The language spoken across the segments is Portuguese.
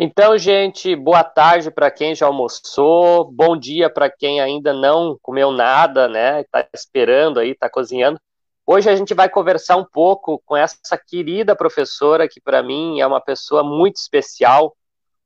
Então, gente, boa tarde para quem já almoçou, bom dia para quem ainda não comeu nada, né? Está esperando aí, está cozinhando. Hoje a gente vai conversar um pouco com essa querida professora que para mim é uma pessoa muito especial,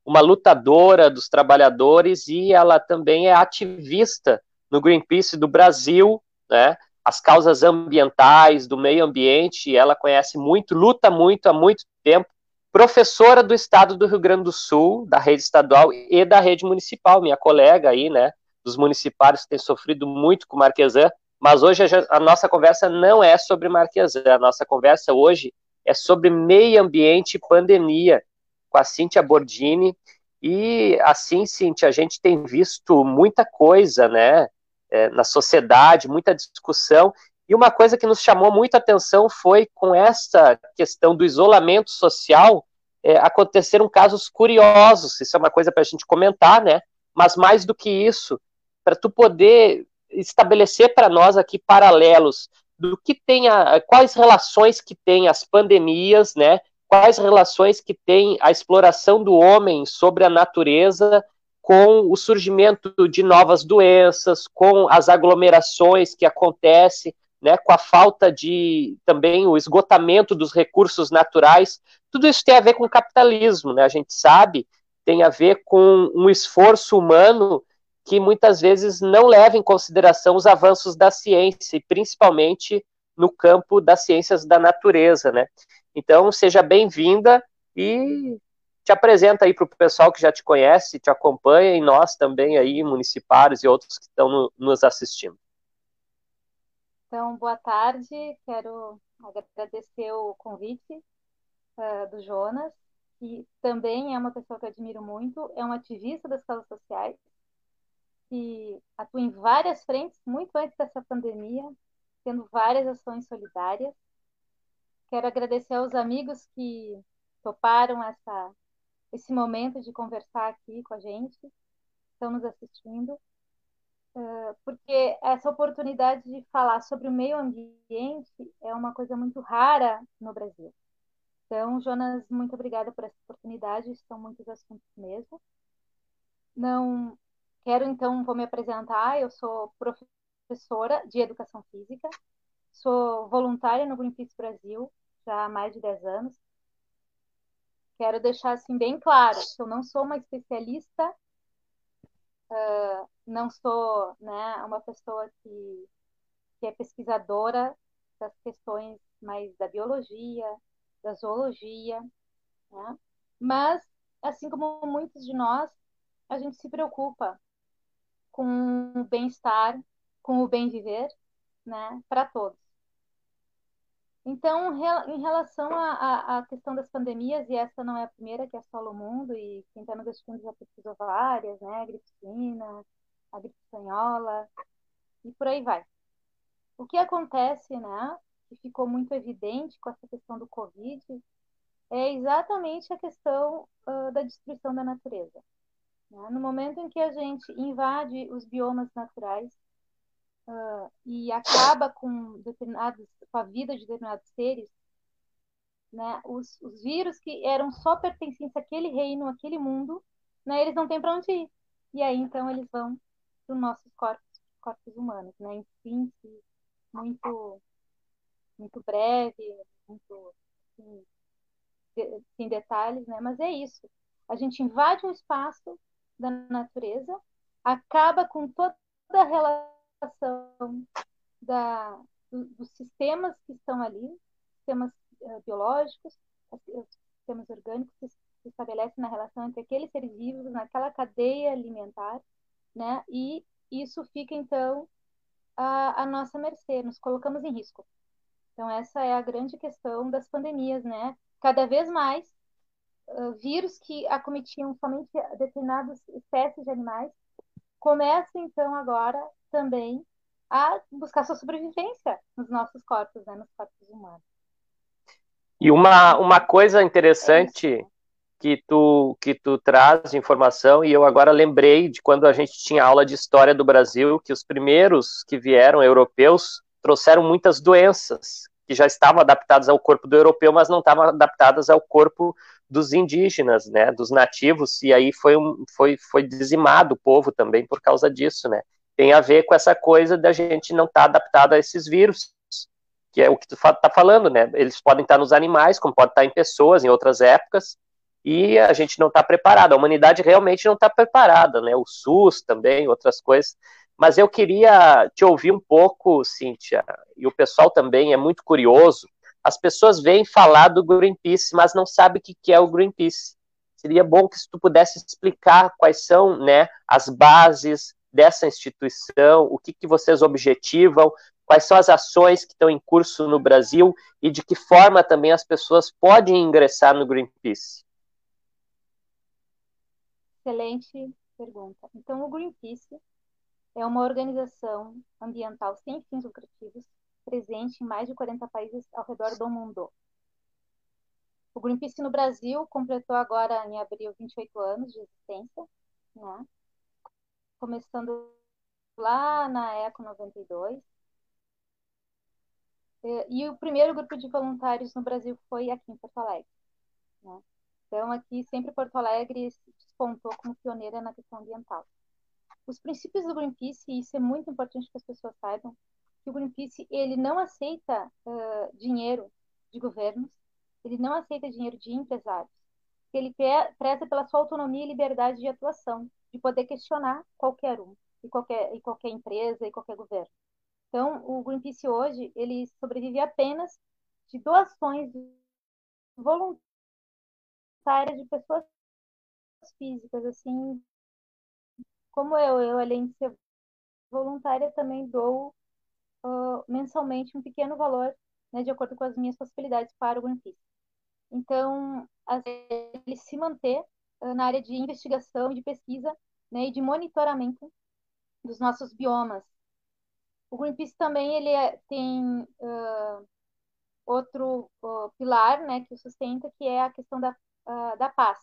uma lutadora dos trabalhadores e ela também é ativista no Greenpeace do Brasil, né? As causas ambientais, do meio ambiente, ela conhece muito, luta muito há muito tempo professora do estado do Rio Grande do Sul, da rede estadual e da rede municipal, minha colega aí, né, dos municipários que tem sofrido muito com Marquesan, mas hoje a, nossa conversa não é sobre Marquesan, a nossa conversa hoje é sobre meio ambiente e pandemia, com a Cíntia Bordini, e assim, Cíntia, a gente tem visto muita coisa, né, é, na sociedade, muita discussão, e uma coisa que nos chamou muita atenção foi com essa questão do isolamento social, é, aconteceram casos curiosos, isso é uma coisa para a gente comentar, né? Mas mais do que isso, para tu poder estabelecer para nós aqui paralelos do que tem a, quais relações que tem as pandemias, né? Quais relações que tem a exploração do homem sobre a natureza com o surgimento de novas doenças, com as aglomerações que acontecem, né, com a falta de também o esgotamento dos recursos naturais, tudo isso tem a ver com o capitalismo, né? A gente sabe, tem a ver com um esforço humano que muitas vezes não leva em consideração os avanços da ciência, e principalmente no campo das ciências da natureza, né? Então, seja bem-vinda e te apresenta aí para o pessoal que já te conhece, te acompanha, e nós também aí, municipários e outros que estão no, nos assistindo. Então, boa tarde. Quero agradecer o convite uh, do Jonas, que também é uma pessoa que eu admiro muito, é um ativista das causas sociais, que atua em várias frentes, muito antes dessa pandemia, tendo várias ações solidárias. Quero agradecer aos amigos que toparam essa, esse momento de conversar aqui com a gente, estão nos assistindo porque essa oportunidade de falar sobre o meio ambiente é uma coisa muito rara no Brasil. Então, Jonas, muito obrigada por essa oportunidade, são muitos assuntos mesmo. Não quero então vou me apresentar, eu sou professora de educação física, sou voluntária no Greenpeace Brasil já há mais de 10 anos. Quero deixar assim bem claro que eu não sou uma especialista uh, não sou né, uma pessoa que, que é pesquisadora das questões mais da biologia, da zoologia, né? mas, assim como muitos de nós, a gente se preocupa com o bem-estar, com o bem viver, né, para todos. Então, em relação à questão das pandemias, e essa não é a primeira que assola o mundo, e quem está nos assistindo já pesquisou várias, né? A gripe suína, a gripe espanhola, e por aí vai. O que acontece, né, que ficou muito evidente com essa questão do Covid, é exatamente a questão uh, da destruição da natureza. Né? No momento em que a gente invade os biomas naturais, uh, e acaba com determinados com a vida de determinados seres, né? Os, os vírus que eram só pertencentes àquele reino, àquele mundo, né? Eles não têm para onde ir. E aí então eles vão para os nossos corpos, corpos humanos, né? Em síntese muito muito breve, muito assim, de, sem detalhes, né? Mas é isso. A gente invade um espaço da natureza, acaba com toda a relação da, do, dos sistemas que estão ali, sistemas uh, biológicos, os sistemas orgânicos que se estabelecem na relação entre aqueles seres vivos, naquela cadeia alimentar, né? E isso fica, então, à nossa mercê, nos colocamos em risco. Então, essa é a grande questão das pandemias, né? Cada vez mais, uh, vírus que acometiam somente determinadas espécies de animais começam, então, agora também a buscar sua sobrevivência nos nossos corpos, né, nos corpos humanos. E uma, uma coisa interessante é que tu que tu traz de informação e eu agora lembrei de quando a gente tinha aula de história do Brasil que os primeiros que vieram europeus trouxeram muitas doenças que já estavam adaptadas ao corpo do europeu, mas não estavam adaptadas ao corpo dos indígenas, né, dos nativos, e aí foi, um, foi, foi dizimado o povo também por causa disso, né. Tem a ver com essa coisa da gente não estar tá adaptado a esses vírus, que é o que tu está falando, né, eles podem estar nos animais, como pode estar em pessoas em outras épocas, e a gente não está preparado, a humanidade realmente não está preparada, né, o SUS também, outras coisas, mas eu queria te ouvir um pouco, Cíntia, e o pessoal também é muito curioso. As pessoas vêm falar do Greenpeace, mas não sabem o que é o Greenpeace. Seria bom que tu pudesse explicar quais são né, as bases dessa instituição, o que, que vocês objetivam, quais são as ações que estão em curso no Brasil e de que forma também as pessoas podem ingressar no Greenpeace. Excelente pergunta. Então, o Greenpeace é uma organização ambiental sem fins lucrativos, presente em mais de 40 países ao redor do mundo. O Greenpeace no Brasil completou agora em abril 28 anos de existência, né? começando lá na ECO 92. E o primeiro grupo de voluntários no Brasil foi aqui em Porto Alegre. Né? Então, aqui sempre Porto Alegre se despontou como pioneira na questão ambiental. Os princípios do Greenpeace, e isso é muito importante que as pessoas saibam, que o Greenpeace ele não aceita uh, dinheiro de governos, ele não aceita dinheiro de empresários. Ele preza pela sua autonomia e liberdade de atuação, de poder questionar qualquer um, e qualquer, e qualquer empresa, e qualquer governo. Então, o Greenpeace hoje, ele sobrevive apenas de doações voluntárias de pessoas físicas, assim, como eu, eu além de ser voluntária, também dou uh, mensalmente um pequeno valor, né, de acordo com as minhas possibilidades para o Greenpeace. Então, ele se manter uh, na área de investigação, de pesquisa né, e de monitoramento dos nossos biomas. O Greenpeace também ele é, tem uh, outro pilar né, que o sustenta, que é a questão da, da paz.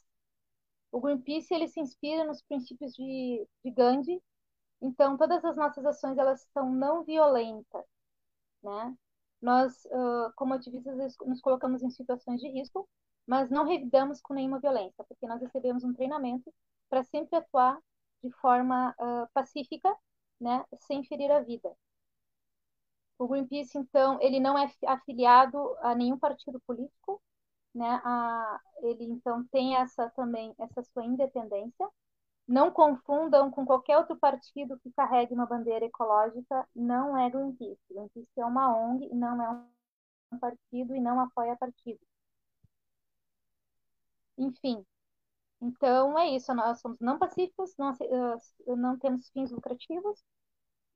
O Greenpeace ele se inspira nos princípios de, de Gandhi, então todas as nossas ações elas são não violentas, né? Nós, uh, como ativistas, nos colocamos em situações de risco, mas não revidamos com nenhuma violência, porque nós recebemos um treinamento para sempre atuar de forma uh, pacífica, né, sem ferir a vida. O Greenpeace, então, ele não é afiliado a nenhum partido político, né? A, ele então tem essa também essa sua independência. Não confundam com qualquer outro partido que carregue uma bandeira ecológica, não é Greenpeace. Greenpeace é uma ONG, não é um partido e não apoia partido. Enfim, então é isso. Nós somos não pacíficos, não, não temos fins lucrativos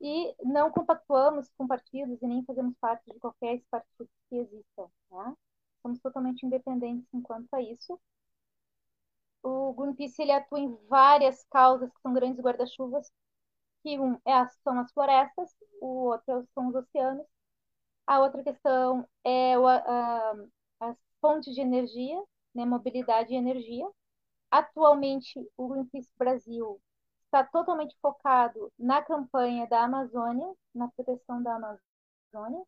e não compactuamos com partidos e nem fazemos parte de qualquer partido que exista. Somos totalmente independentes enquanto a isso. O Greenpeace ele atua em várias causas que são grandes guarda-chuvas, que um é, são as florestas, o outro são os oceanos, a outra questão é o, a, as fontes de energia, né, mobilidade e energia. Atualmente, o Greenpeace Brasil está totalmente focado na campanha da Amazônia, na proteção da Amazônia,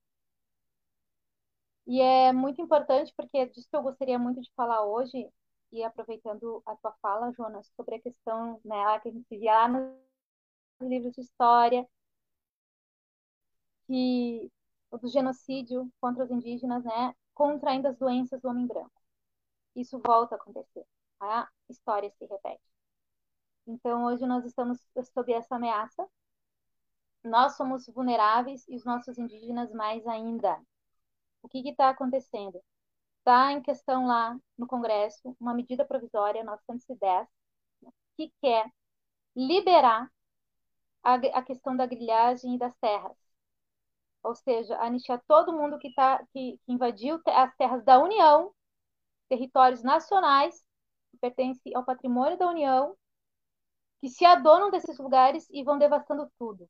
e é muito importante, porque disso que eu gostaria muito de falar hoje, e aproveitando a tua fala, Jonas, sobre a questão né, que a gente via lá nos livros de história, que do genocídio contra os indígenas, né, contraindo as doenças do homem branco. Isso volta a acontecer. A história se repete. Então, hoje nós estamos sob essa ameaça. Nós somos vulneráveis e os nossos indígenas mais ainda. O que está acontecendo? Está em questão lá no Congresso uma medida provisória 910 que quer liberar a, a questão da grilhagem e das terras. Ou seja, anistiar todo mundo que, tá, que, que invadiu as terras da União, territórios nacionais, que pertencem ao patrimônio da União, que se adonam desses lugares e vão devastando tudo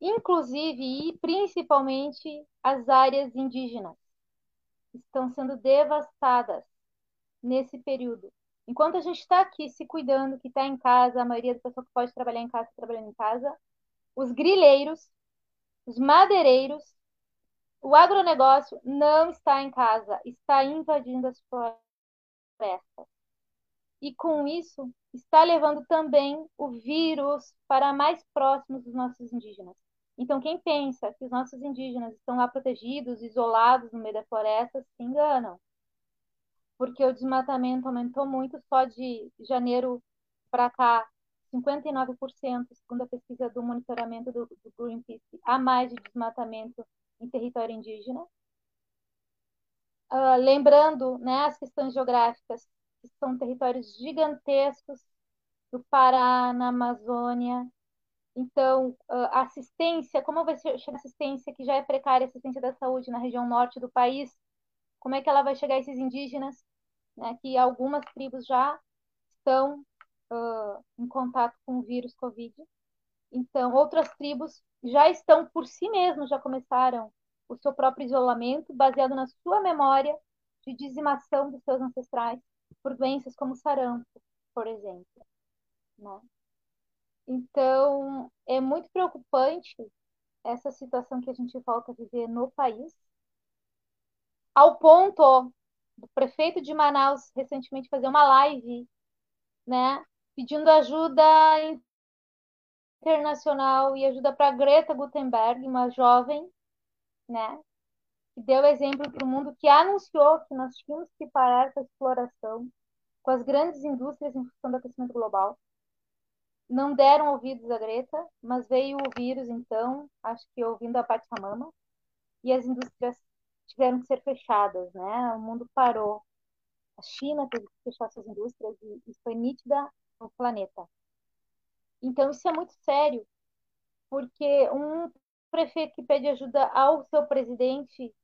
inclusive e principalmente as áreas indígenas estão sendo devastadas nesse período. Enquanto a gente está aqui se cuidando, que está em casa, a maioria das pessoas que pode trabalhar em casa está trabalhando em casa, os grileiros, os madeireiros, o agronegócio não está em casa, está invadindo as florestas. E com isso, está levando também o vírus para mais próximos dos nossos indígenas. Então, quem pensa que os nossos indígenas estão lá protegidos, isolados no meio da floresta, se enganam. Porque o desmatamento aumentou muito só de janeiro para cá, 59%, segundo a pesquisa do monitoramento do, do Greenpeace, há mais de desmatamento em território indígena. Uh, lembrando né, as questões geográficas, que são territórios gigantescos do Pará, na Amazônia, então, a assistência, como vai a assistência que já é precária, assistência da saúde na região norte do país, como é que ela vai chegar a esses indígenas, né, que algumas tribos já estão uh, em contato com o vírus Covid. Então, outras tribos já estão por si mesmas, já começaram o seu próprio isolamento, baseado na sua memória de dizimação dos seus ancestrais por doenças como sarampo, por exemplo. Né? Então, é muito preocupante essa situação que a gente volta a viver no país, ao ponto do prefeito de Manaus recentemente fazer uma live, né, pedindo ajuda internacional e ajuda para Greta Gutenberg, uma jovem, né, que deu exemplo para o mundo, que anunciou que nós tínhamos que parar com a exploração com as grandes indústrias em função do aquecimento global não deram ouvidos à Greta, mas veio o vírus, então, acho que ouvindo a Pachamama, e as indústrias tiveram que ser fechadas, né? O mundo parou. A China teve que fechar suas indústrias e isso foi nítida no planeta. Então, isso é muito sério, porque um prefeito que pede ajuda ao seu presidente,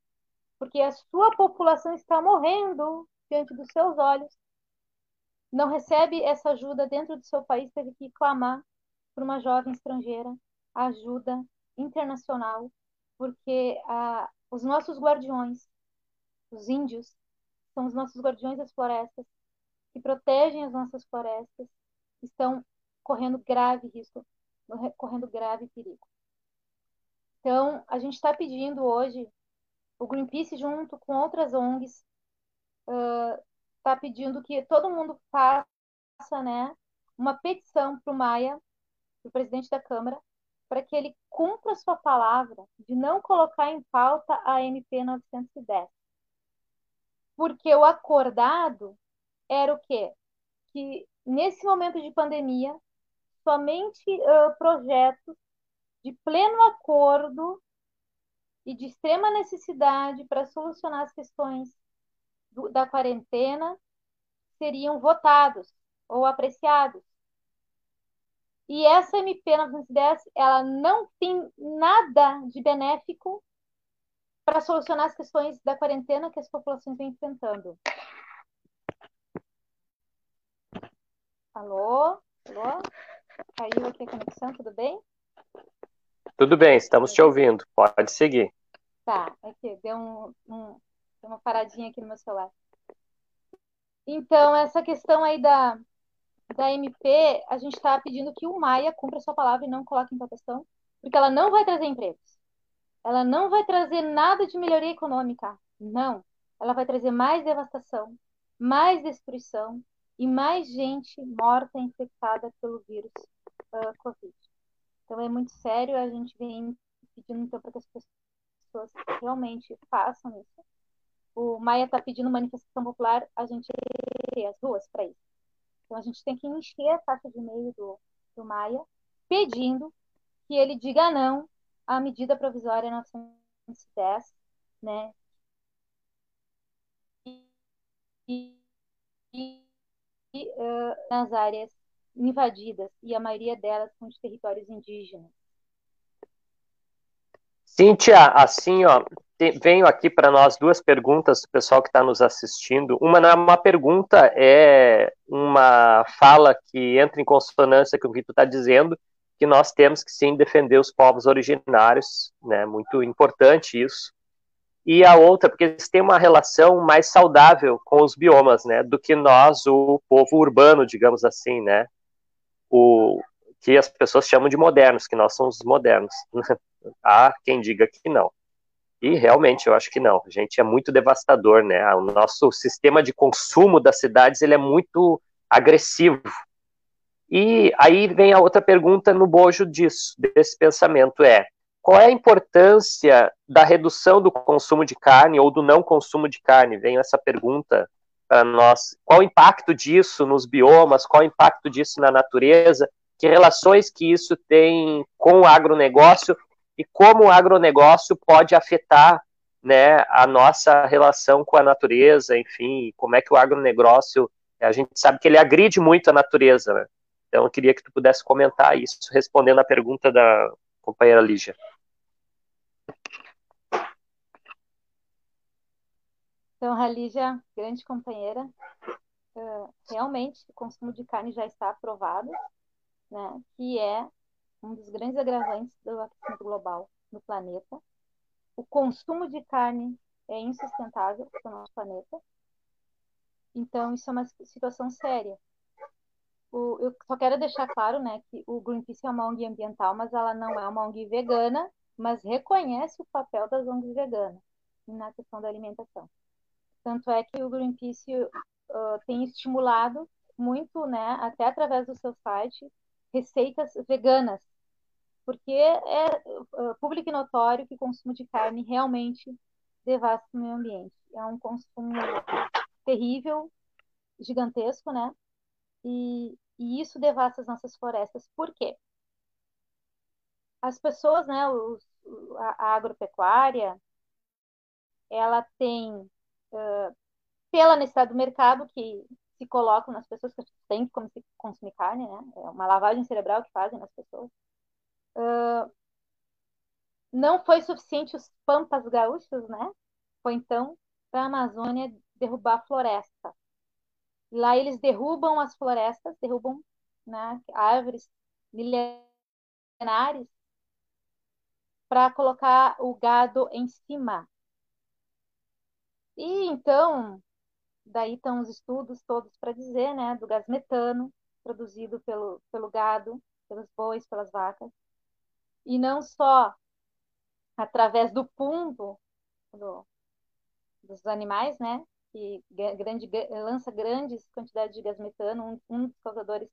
porque a sua população está morrendo diante dos seus olhos, não recebe essa ajuda dentro do seu país, teve que clamar por uma jovem estrangeira, ajuda internacional, porque ah, os nossos guardiões, os índios, são os nossos guardiões das florestas, que protegem as nossas florestas, estão correndo grave risco, correndo grave perigo. Então, a gente está pedindo hoje, o Greenpeace, junto com outras ONGs, uh, está pedindo que todo mundo faça né, uma petição para o Maia, o presidente da Câmara, para que ele cumpra sua palavra de não colocar em pauta a MP 910. Porque o acordado era o quê? Que nesse momento de pandemia, somente uh, projetos de pleno acordo e de extrema necessidade para solucionar as questões do, da quarentena seriam votados ou apreciados. E essa MP 910, ela não tem nada de benéfico para solucionar as questões da quarentena que as populações vêm enfrentando. Alô? Alô? Caiu aqui a conexão, tudo bem? Tudo bem, estamos te ouvindo. Pode seguir. Tá, aqui, deu um, um uma paradinha aqui no meu celular. Então, essa questão aí da, da MP, a gente está pedindo que o Maia cumpra sua palavra e não coloque em votação, porque ela não vai trazer empregos. Ela não vai trazer nada de melhoria econômica. Não. Ela vai trazer mais devastação, mais destruição e mais gente morta infectada pelo vírus uh, Covid. Então é muito sério, a gente vem pedindo então para que as pessoas realmente façam isso o Maia está pedindo manifestação popular, a gente tem as ruas para isso. Então a gente tem que encher a caixa de e-mail do, do Maia pedindo que ele diga não à medida provisória 910, né? E, e, e uh, nas áreas invadidas, e a maioria delas são de territórios indígenas. Cíntia, assim, ó, venho aqui para nós duas perguntas do pessoal que está nos assistindo. Uma não é uma pergunta, é uma fala que entra em consonância com o que tu está dizendo, que nós temos que sim defender os povos originários, né? Muito importante isso. E a outra, porque eles têm uma relação mais saudável com os biomas, né? Do que nós, o povo urbano, digamos assim, né? O que as pessoas chamam de modernos, que nós somos modernos. Há quem diga que não. E realmente eu acho que não. A gente é muito devastador, né? O nosso sistema de consumo das cidades ele é muito agressivo. E aí vem a outra pergunta no bojo disso, desse pensamento é: qual é a importância da redução do consumo de carne ou do não consumo de carne? Vem essa pergunta para nós. Qual o impacto disso nos biomas? Qual o impacto disso na natureza? Que relações que isso tem com o agronegócio e como o agronegócio pode afetar né, a nossa relação com a natureza, enfim, como é que o agronegócio, a gente sabe que ele agride muito a natureza, né? Então eu queria que tu pudesse comentar isso, respondendo a pergunta da companheira Lígia. Então, a Lígia, grande companheira, realmente o consumo de carne já está aprovado, né, que é um dos grandes agravantes do aquecimento global no planeta. O consumo de carne é insustentável para o nosso planeta. Então, isso é uma situação séria. O, eu só quero deixar claro né, que o Greenpeace é uma ONG ambiental, mas ela não é uma ONG vegana, mas reconhece o papel das ONGs veganas na questão da alimentação. Tanto é que o Greenpeace uh, tem estimulado muito, né, até através do seu site, receitas veganas porque é uh, público e notório que o consumo de carne realmente devasta o meio ambiente. É um consumo terrível, gigantesco, né? E, e isso devasta as nossas florestas. Por quê? As pessoas, né, os, a, a agropecuária, ela tem, uh, pela necessidade do mercado, que se colocam nas pessoas que têm que consumir carne, né? É uma lavagem cerebral que fazem nas pessoas Uh, não foi suficiente os pampas gaúchos, né? Foi então para a Amazônia derrubar a floresta. Lá eles derrubam as florestas, derrubam né, árvores milenares para colocar o gado em cima. E então, daí estão os estudos todos para dizer, né, do gás metano produzido pelo, pelo gado, pelos bois, pelas vacas, e não só através do pumbo do, dos animais, né, que grande, lança grandes quantidades de gás metano, um, um dos causadores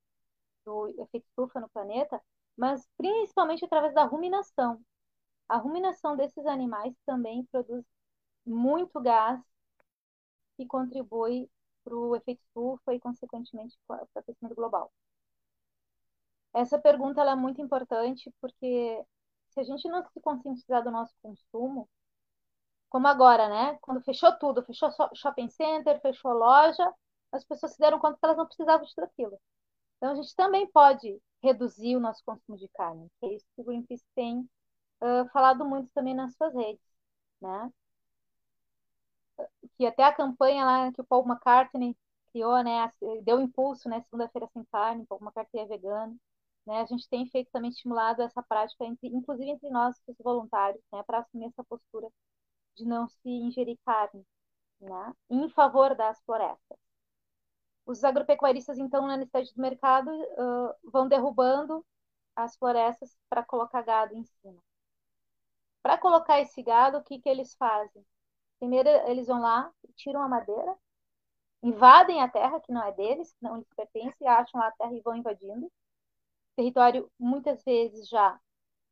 do efeito estufa no planeta, mas principalmente através da ruminação. A ruminação desses animais também produz muito gás que contribui para o efeito estufa e, consequentemente, para o aquecimento global. Essa pergunta é muito importante porque se a gente não se conscientizar do nosso consumo, como agora, né? Quando fechou tudo, fechou shopping center, fechou loja, as pessoas se deram conta que elas não precisavam de tudo aquilo. Então a gente também pode reduzir o nosso consumo de carne, que é isso que o Greenpeace tem uh, falado muito também nas suas redes, né? Que até a campanha lá que o Paul McCartney criou, né, deu impulso, né, segunda-feira sem carne, Paul McCartney é vegano, né? A gente tem feito também estimulado essa prática, entre, inclusive entre nós, os voluntários, né, para assumir essa postura de não se ingerir carne, né, em favor das florestas. Os agropecuaristas, então, na necessidade do mercado, uh, vão derrubando as florestas para colocar gado em cima. Para colocar esse gado, o que, que eles fazem? Primeiro, eles vão lá, tiram a madeira, invadem a terra, que não é deles, que não lhes pertence, acham lá a terra e vão invadindo. Território muitas vezes já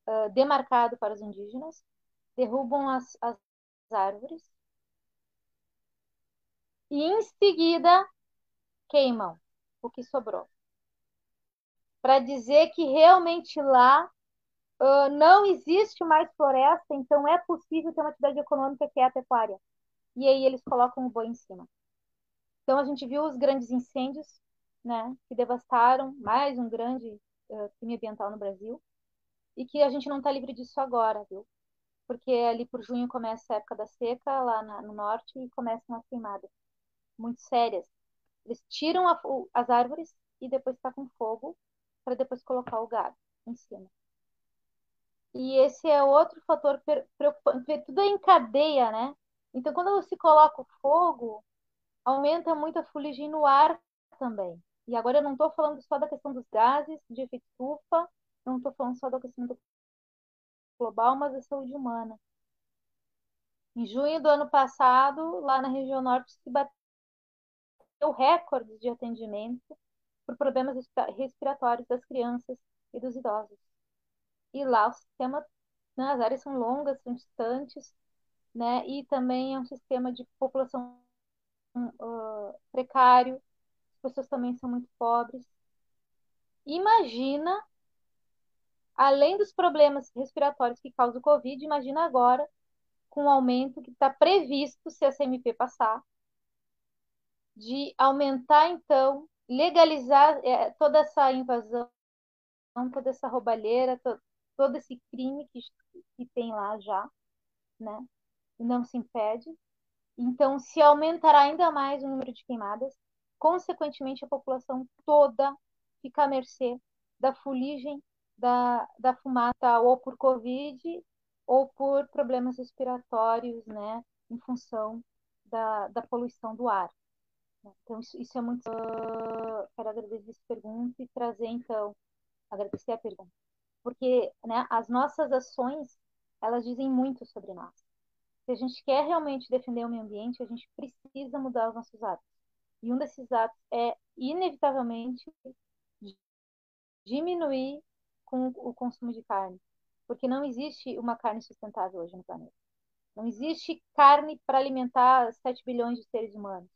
uh, demarcado para os indígenas, derrubam as, as árvores. E em seguida queimam o que sobrou. Para dizer que realmente lá uh, não existe mais floresta, então é possível ter uma atividade econômica que é a pecuária. E aí eles colocam o boi em cima. Então a gente viu os grandes incêndios, né, que devastaram mais um grande uh, crime ambiental no Brasil e que a gente não está livre disso agora, viu? Porque ali por junho começa a época da seca lá na, no norte e começam as queimadas muito sérias. Eles tiram a, o, as árvores e depois está com fogo para depois colocar o gado em cima. E esse é outro fator preocupante, tudo é em cadeia, né? Então, quando se coloca o fogo, aumenta muito a fuligem no ar também. E agora eu não estou falando só da questão dos gases de efeito estufa, não estou falando só do aquecimento global, mas da saúde humana. Em junho do ano passado, lá na região norte, se bateu recorde de atendimento por problemas respiratórios das crianças e dos idosos. E lá o sistema, né, as áreas são longas, são distantes, né, e também é um sistema de população uh, precário, as pessoas também são muito pobres. Imagina, além dos problemas respiratórios que causa o Covid, imagina agora com o aumento que está previsto se a CMP passar, de aumentar, então, legalizar é, toda essa invasão, toda essa roubalheira, to, todo esse crime que, que tem lá já, né? Não se impede. Então, se aumentará ainda mais o número de queimadas, consequentemente, a população toda fica à mercê da fuligem da, da ou por Covid, ou por problemas respiratórios, né, em função da, da poluição do ar. Então, isso, isso é muito. Uh, quero agradecer essa pergunta e trazer, então, agradecer a pergunta. Porque né, as nossas ações, elas dizem muito sobre nós. Se a gente quer realmente defender o meio ambiente, a gente precisa mudar os nossos hábitos. E um desses atos é, inevitavelmente, diminuir com o consumo de carne. Porque não existe uma carne sustentável hoje no planeta. Não existe carne para alimentar 7 bilhões de seres humanos.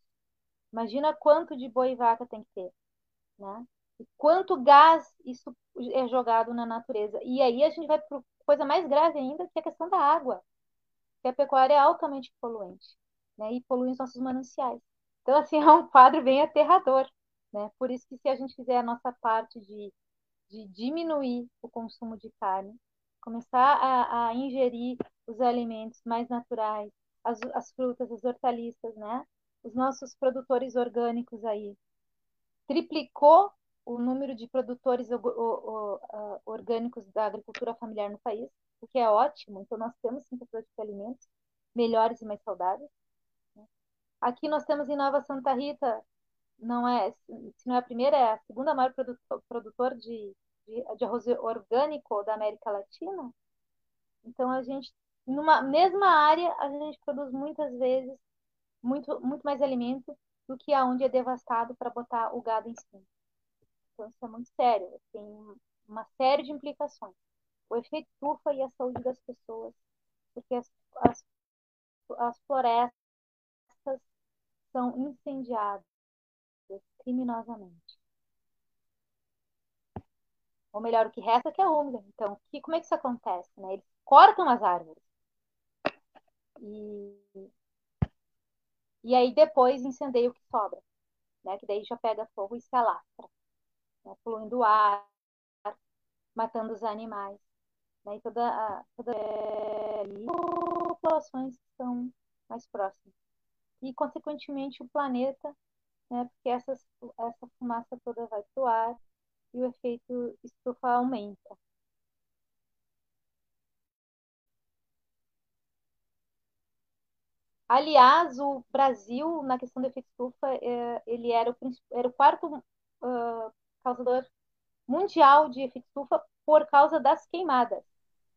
Imagina quanto de boi e vaca tem que ter, né? Quanto gás isso é jogado na natureza. E aí a gente vai para coisa mais grave ainda, que é a questão da água. Que a pecuária é altamente poluente, né? E polui os nossos mananciais. Então, assim, é um quadro bem aterrador. Né? Por isso que se a gente fizer a nossa parte de, de diminuir o consumo de carne, começar a, a ingerir os alimentos mais naturais, as, as frutas, as hortaliças, né? Os nossos produtores orgânicos aí. Triplicou o número de produtores orgânicos da agricultura familiar no país, o que é ótimo. Então, nós temos sim produtos de alimentos melhores e mais saudáveis. Aqui nós temos em Nova Santa Rita, não é, se não é a primeira, é a segunda maior produtor de, de, de arroz orgânico da América Latina. Então a gente, numa mesma área, a gente produz muitas vezes muito, muito mais alimento do que aonde é devastado para botar o gado em cima. É muito sério, tem uma série de implicações. O efeito estufa e a saúde das pessoas, porque as, as, as florestas são incendiadas criminosamente. Ou melhor, o que resta é que é úmido. Então, que, como é que isso acontece? Né? Eles cortam as árvores. E, e aí depois incendeia o que sobra. Né? Que daí já pega fogo e se alastra. Né? Poluindo o ar, matando os animais. Né? E toda, a, toda a, populações que são mais próximas e, consequentemente, o planeta, né, porque essas, essa fumaça toda vai para o ar e o efeito estufa aumenta. Aliás, o Brasil, na questão do efeito estufa, é, ele era o, era o quarto uh, causador mundial de efeito estufa por causa das queimadas.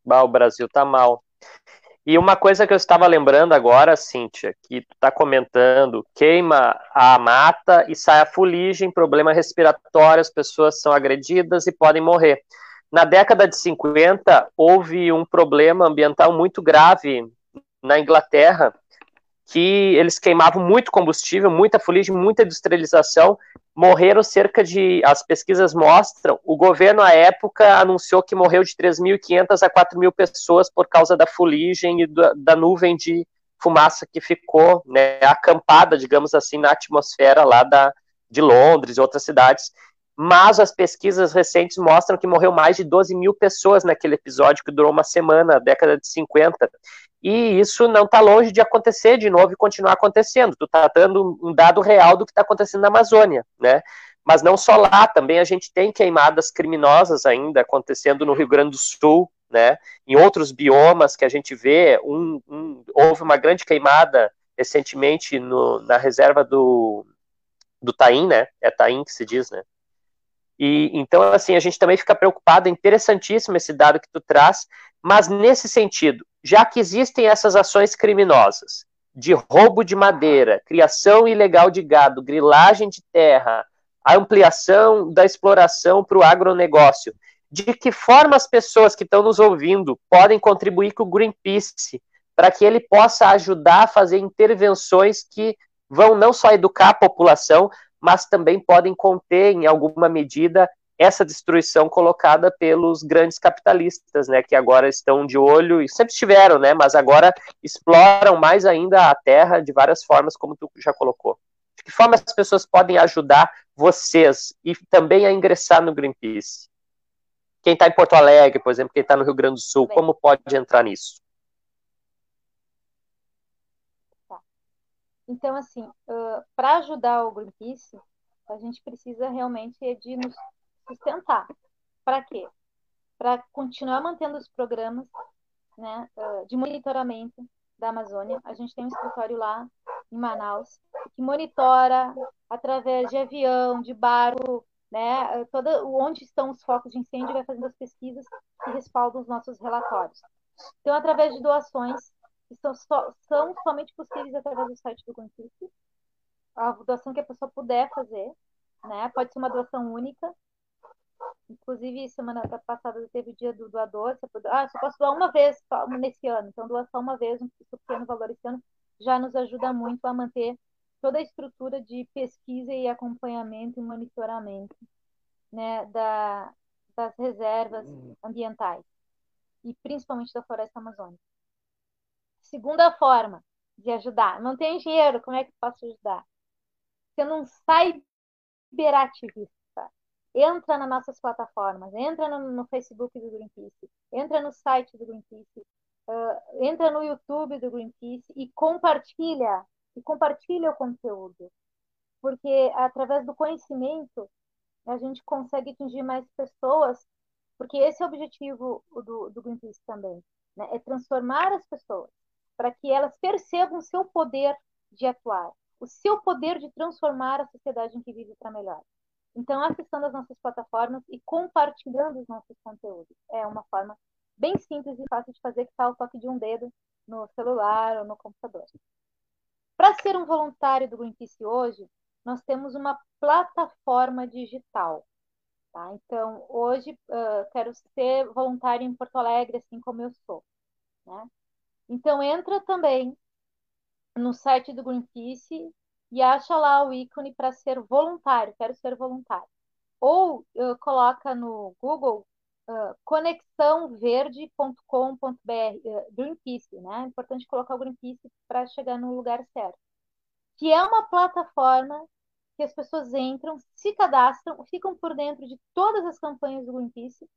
Bah, o Brasil tá mal. E uma coisa que eu estava lembrando agora, Cíntia, que tu está comentando, queima a mata e sai a fuligem, problema respiratório, as pessoas são agredidas e podem morrer. Na década de 50, houve um problema ambiental muito grave na Inglaterra, que eles queimavam muito combustível, muita fuligem, muita industrialização, morreram cerca de, as pesquisas mostram, o governo à época anunciou que morreu de 3.500 a 4.000 pessoas por causa da fuligem e da, da nuvem de fumaça que ficou né, acampada, digamos assim, na atmosfera lá da, de Londres e outras cidades mas as pesquisas recentes mostram que morreu mais de 12 mil pessoas naquele episódio que durou uma semana, década de 50. E isso não está longe de acontecer de novo e continuar acontecendo. Tu está dando um dado real do que está acontecendo na Amazônia, né? Mas não só lá, também a gente tem queimadas criminosas ainda acontecendo no Rio Grande do Sul, né? Em outros biomas que a gente vê, um, um, houve uma grande queimada recentemente no, na reserva do, do Taim, né? É Taim que se diz, né? E então, assim, a gente também fica preocupado, é interessantíssimo esse dado que tu traz, mas nesse sentido, já que existem essas ações criminosas de roubo de madeira, criação ilegal de gado, grilagem de terra, a ampliação da exploração para o agronegócio, de que forma as pessoas que estão nos ouvindo podem contribuir com o Greenpeace para que ele possa ajudar a fazer intervenções que vão não só educar a população, mas também podem conter, em alguma medida, essa destruição colocada pelos grandes capitalistas, né, que agora estão de olho e sempre estiveram, né, mas agora exploram mais ainda a terra de várias formas, como tu já colocou. De que forma as pessoas podem ajudar vocês e também a ingressar no Greenpeace? Quem está em Porto Alegre, por exemplo, quem está no Rio Grande do Sul, como pode entrar nisso? Então, assim, uh, para ajudar o Greenpeace, a gente precisa realmente de nos sustentar. Para quê? Para continuar mantendo os programas né, uh, de monitoramento da Amazônia. A gente tem um escritório lá em Manaus que monitora através de avião, de barco, né, toda, onde estão os focos de incêndio, vai fazendo as pesquisas que respaldam os nossos relatórios. Então, através de doações, são, só, são somente possíveis através do site do Greenpeace. A doação que a pessoa puder fazer, né? Pode ser uma doação única. Inclusive, semana passada teve o dia do doador. Você pode, ah, só posso doar uma vez nesse ano. Então, doar só uma vez, um pequeno valor esse ano, já nos ajuda muito a manter toda a estrutura de pesquisa e acompanhamento e monitoramento né, da, das reservas ambientais e principalmente da floresta amazônica. Segunda forma de ajudar. Não tem dinheiro, como é que posso ajudar? Não sai cyberativista. Entra nas nossas plataformas, entra no, no, Facebook do Greenpeace, entra no site do Greenpeace, uh, entra no YouTube do Greenpeace e compartilha, e compartilha o conteúdo. Porque através do conhecimento a gente consegue atingir mais pessoas, porque esse é o objetivo do, do Greenpeace também, né? é transformar as pessoas para que elas percebam o seu poder de atuar, o seu poder de transformar a sociedade em que vive para melhor. Então, acessando as nossas plataformas e compartilhando os nossos conteúdos. É uma forma bem simples e fácil de fazer, que está ao toque de um dedo no celular ou no computador. Para ser um voluntário do Greenpeace hoje, nós temos uma plataforma digital. Tá? Então, hoje, uh, quero ser voluntário em Porto Alegre, assim como eu sou. Né? Então entra também no site do Greenpeace e acha lá o ícone para ser voluntário, quero ser voluntário. Ou uh, coloca no Google uh, conexãoverde.com.br, uh, Greenpeace, né? É importante colocar o Greenpeace para chegar no lugar certo. Que é uma plataforma que as pessoas entram, se cadastram, ficam por dentro de todas as campanhas do Greenpeace,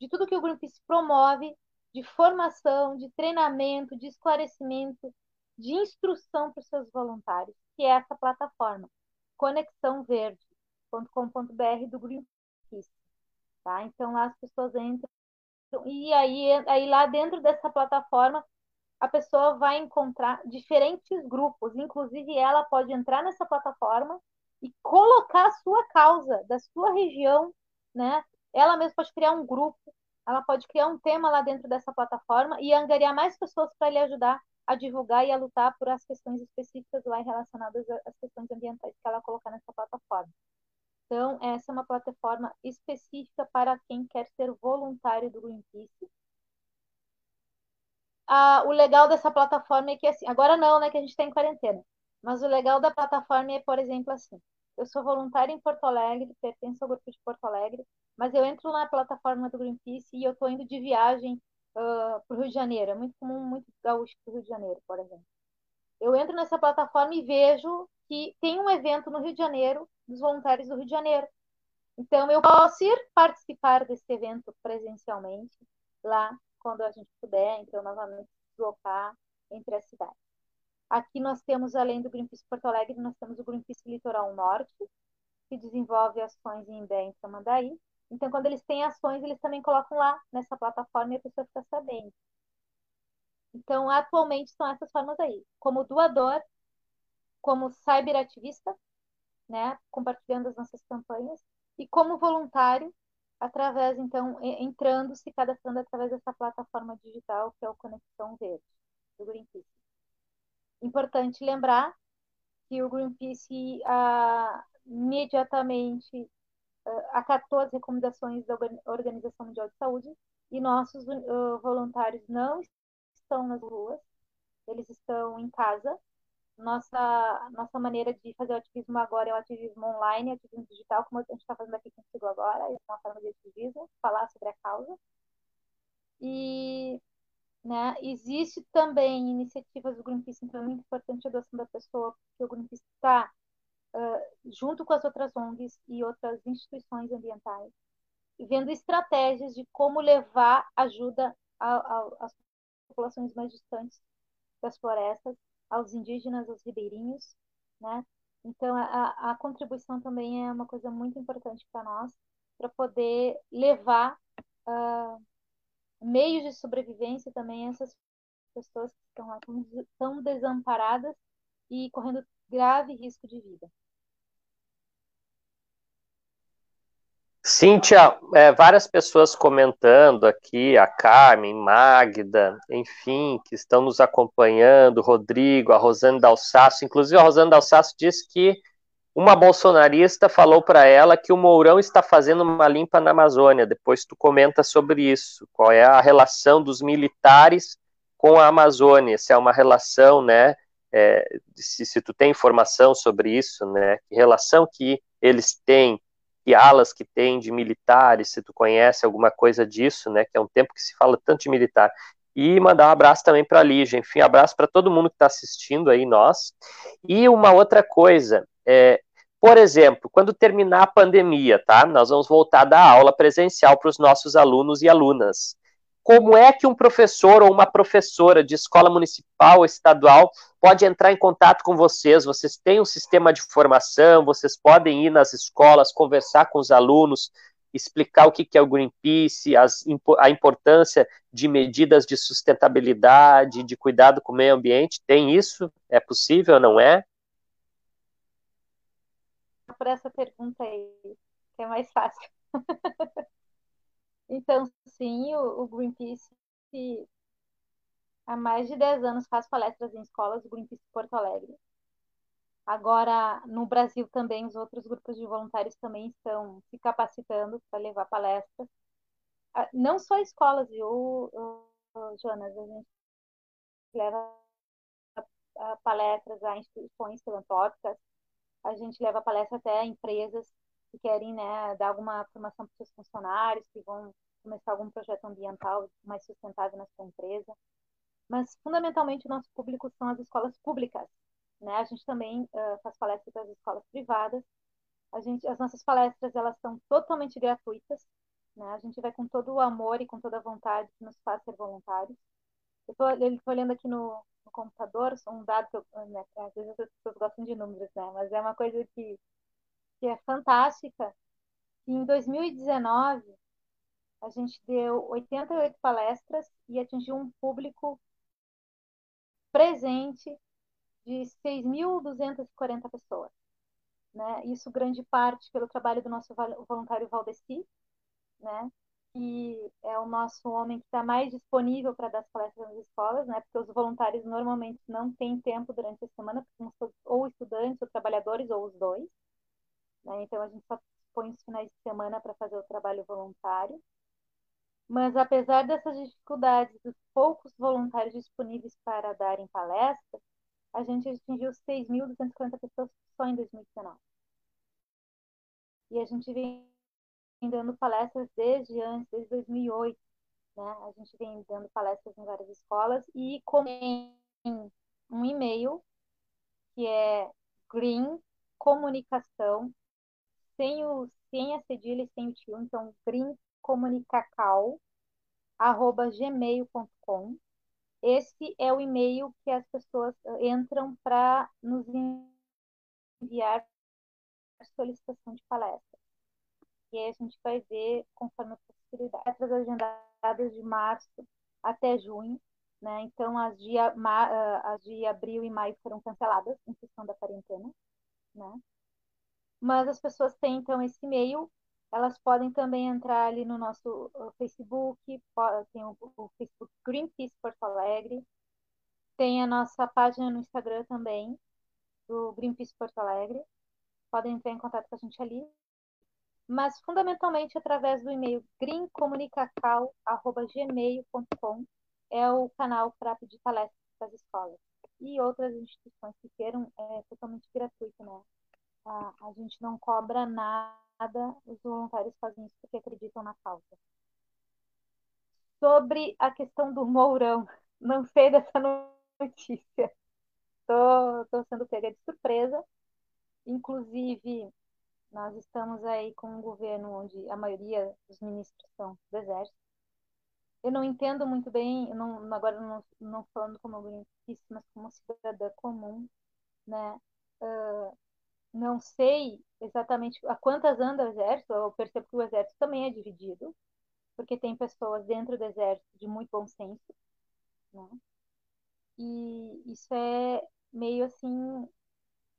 de tudo que o Greenpeace promove, de formação, de treinamento, de esclarecimento, de instrução para os seus voluntários, que é essa plataforma, conexãoverde.com.br do Greenpeace. Tá? Então lá as pessoas entram e aí, aí lá dentro dessa plataforma a pessoa vai encontrar diferentes grupos, inclusive ela pode entrar nessa plataforma e colocar a sua causa da sua região, né? Ela mesma pode criar um grupo ela pode criar um tema lá dentro dessa plataforma e angariar mais pessoas para lhe ajudar a divulgar e a lutar por as questões específicas lá relacionadas às questões ambientais que ela colocar nessa plataforma. Então, essa é uma plataforma específica para quem quer ser voluntário do Greenpeace. Ah, o legal dessa plataforma é que, assim, agora não, né, que a gente está em quarentena, mas o legal da plataforma é, por exemplo, assim, eu sou voluntária em Porto Alegre, pertenço ao grupo de Porto Alegre, mas eu entro na plataforma do Greenpeace e eu estou indo de viagem uh, para o Rio de Janeiro. É muito comum, muito gaúcho para o Rio de Janeiro, por exemplo. Eu entro nessa plataforma e vejo que tem um evento no Rio de Janeiro dos voluntários do Rio de Janeiro. Então, eu posso ir participar desse evento presencialmente lá, quando a gente puder, então, novamente, deslocar entre as cidades. Aqui nós temos, além do Greenpeace Porto Alegre, nós temos o Greenpeace Litoral Norte, que desenvolve ações em Imbé e Tramandaí. Então, quando eles têm ações, eles também colocam lá nessa plataforma e a pessoa fica sabendo. Então, atualmente são essas formas aí. Como doador, como cyberativista, né, compartilhando as nossas campanhas, e como voluntário, através, então, entrando, se cadastrando através dessa plataforma digital que é o Conexão Verde, do Greenpeace. Importante lembrar que o Greenpeace ah, imediatamente ah, acatou as recomendações da Organização Mundial de Saúde e nossos uh, voluntários não estão nas ruas, eles estão em casa. Nossa, nossa maneira de fazer o ativismo agora é o ativismo online, ativismo digital, como a gente está fazendo aqui contigo agora, é uma forma de ativismo, falar sobre a causa. E né, existe também iniciativas do Greenpeace, então é muito importante a doação da pessoa, porque o Greenpeace está uh, junto com as outras ONGs e outras instituições ambientais, vendo estratégias de como levar ajuda às populações mais distantes das florestas, aos indígenas, aos ribeirinhos, né? Então, a, a contribuição também é uma coisa muito importante para nós, para poder levar uh, meios de sobrevivência também essas pessoas que estão lá tão desamparadas e correndo grave risco de vida. Cíntia, é, várias pessoas comentando aqui, a Carmen, Magda, enfim, que estão nos acompanhando, Rodrigo, a Rosane Dalsaço, inclusive a Rosane Dalsaço disse que uma bolsonarista falou para ela que o Mourão está fazendo uma limpa na Amazônia, depois tu comenta sobre isso, qual é a relação dos militares com a Amazônia, se é uma relação, né, é, se, se tu tem informação sobre isso, né, que relação que eles têm que alas que tem de militares, se tu conhece alguma coisa disso, né, que é um tempo que se fala tanto de militar. E mandar um abraço também para a Lígia, enfim, abraço para todo mundo que está assistindo aí, nós. E uma outra coisa, é, por exemplo, quando terminar a pandemia, tá? Nós vamos voltar a dar aula presencial para os nossos alunos e alunas como é que um professor ou uma professora de escola municipal ou estadual pode entrar em contato com vocês? Vocês têm um sistema de formação, vocês podem ir nas escolas, conversar com os alunos, explicar o que é o Greenpeace, as, a importância de medidas de sustentabilidade, de cuidado com o meio ambiente. Tem isso? É possível, não é? Por essa pergunta aí, que é mais fácil. Então, sim, o, o Greenpeace há mais de 10 anos faz palestras em escolas do Greenpeace Porto Alegre. Agora, no Brasil também, os outros grupos de voluntários também estão se capacitando para levar palestras. Ah, não só escolas, viu, Jonas? A gente leva palestras a instituições filantrópicas, a gente leva palestras até a empresas que querem né, dar alguma formação para seus funcionários, que vão começar algum projeto ambiental mais sustentável na sua empresa. Mas, fundamentalmente, o nosso público são as escolas públicas. Né? A gente também uh, faz palestras para as escolas privadas. A gente, as nossas palestras elas são totalmente gratuitas. Né? A gente vai com todo o amor e com toda a vontade que nos faz ser voluntários. Eu estou olhando aqui no, no computador, um dado que eu, né, às vezes as pessoas gostam de números, né? mas é uma coisa que que é fantástica. em 2019, a gente deu 88 palestras e atingiu um público presente de 6.240 pessoas. Né? Isso grande parte pelo trabalho do nosso voluntário Valdeci, né? que é o nosso homem que está mais disponível para dar as palestras nas escolas, né? porque os voluntários normalmente não têm tempo durante a semana, porque são ou estudantes, ou trabalhadores, ou os dois. Né? Então, a gente só põe os finais de semana para fazer o trabalho voluntário. Mas, apesar dessas dificuldades, dos poucos voluntários disponíveis para darem palestras, a gente atingiu 6.240 pessoas só em 2019. E a gente vem dando palestras desde antes, desde 2008. Né? A gente vem dando palestras em várias escolas e com um e-mail que é green comunicação sem, o, sem a cedilha e sem o tio, então gmail.com Esse é o e-mail que as pessoas eh, entram para nos enviar solicitação de palestra. E aí a gente vai ver conforme a possibilidade. As agendadas de março até junho, né? Então as de, eh, as de abril e maio foram canceladas em função da quarentena, né? Mas as pessoas têm, então, esse e-mail elas podem também entrar ali no nosso Facebook, tem o, o Facebook Greenpeace Porto Alegre, tem a nossa página no Instagram também, do Greenpeace Porto Alegre. Podem entrar em contato com a gente ali. Mas fundamentalmente através do e-mail greencomunicacal.gmail.com é o canal para pedir palestras para as escolas. E outras instituições que queiram, é totalmente gratuito, né? A, a gente não cobra nada, os voluntários fazem isso porque acreditam na causa. Sobre a questão do Mourão, não sei dessa notícia. Estou sendo pega de surpresa. Inclusive, nós estamos aí com um governo onde a maioria dos ministros são do Exército. Eu não entendo muito bem, não, agora não, não falando como greenpeace, mas como cidadã comum, né? Uh, não sei exatamente a quantas anda o Exército, eu percebo que o Exército também é dividido, porque tem pessoas dentro do Exército de muito bom senso, né? E isso é meio assim.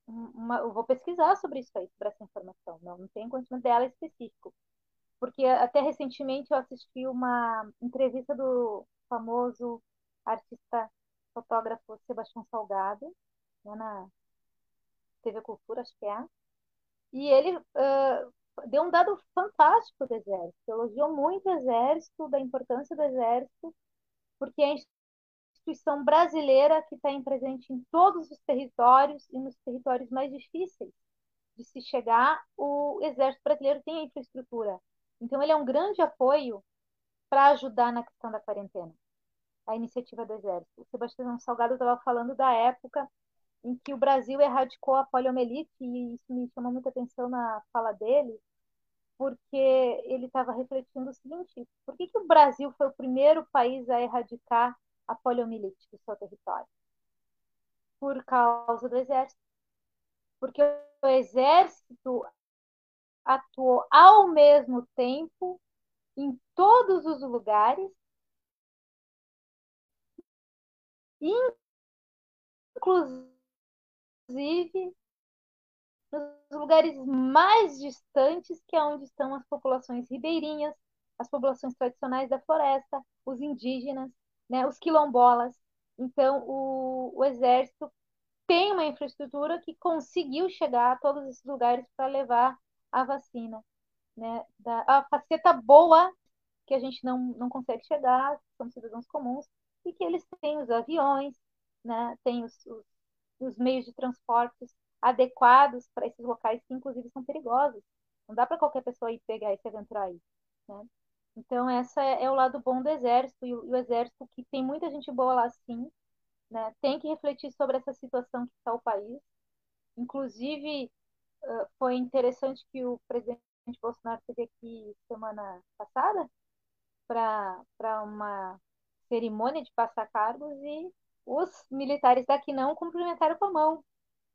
Uma, eu vou pesquisar sobre isso aí, sobre essa informação. Não, não tenho conhecimento dela específico. Porque até recentemente eu assisti uma entrevista do famoso artista fotógrafo Sebastião Salgado, né, na TV Cultura, acho que é. E ele uh, deu um dado fantástico do Exército, elogiou muito o Exército, da importância do Exército, porque é instituição brasileira que está presente em todos os territórios e nos territórios mais difíceis de se chegar, o Exército Brasileiro tem a infraestrutura. Então, ele é um grande apoio para ajudar na questão da quarentena, a iniciativa do Exército. O Sebastião Salgado estava falando da época em que o Brasil erradicou a poliomielite, e isso me chamou muita atenção na fala dele, porque ele estava refletindo o seguinte: por que, que o Brasil foi o primeiro país a erradicar a poliomielite do seu território? Por causa do exército. Porque o exército atuou ao mesmo tempo em todos os lugares, inclusive nos lugares mais distantes, que é onde estão as populações ribeirinhas, as populações tradicionais da floresta, os indígenas, né, os quilombolas. Então, o, o exército tem uma infraestrutura que conseguiu chegar a todos esses lugares para levar a vacina. Né, da, a faceta boa que a gente não, não consegue chegar, são cidadãos comuns, e que eles têm os aviões, né, têm os, os, os meios de transportes adequados para esses locais que, inclusive, são perigosos. Não dá para qualquer pessoa ir pegar e se aventurar aí. Né? Então, essa é, é, o lado bom do Exército, e o, e o, Exército, que tem muita gente boa lá sim, né, tem que refletir sobre essa situação que está o país. Inclusive, uh, foi interessante que o presidente Bolsonaro esteve aqui semana passada para uma cerimônia de passar cargos e os militares daqui não cumprimentaram com a mão,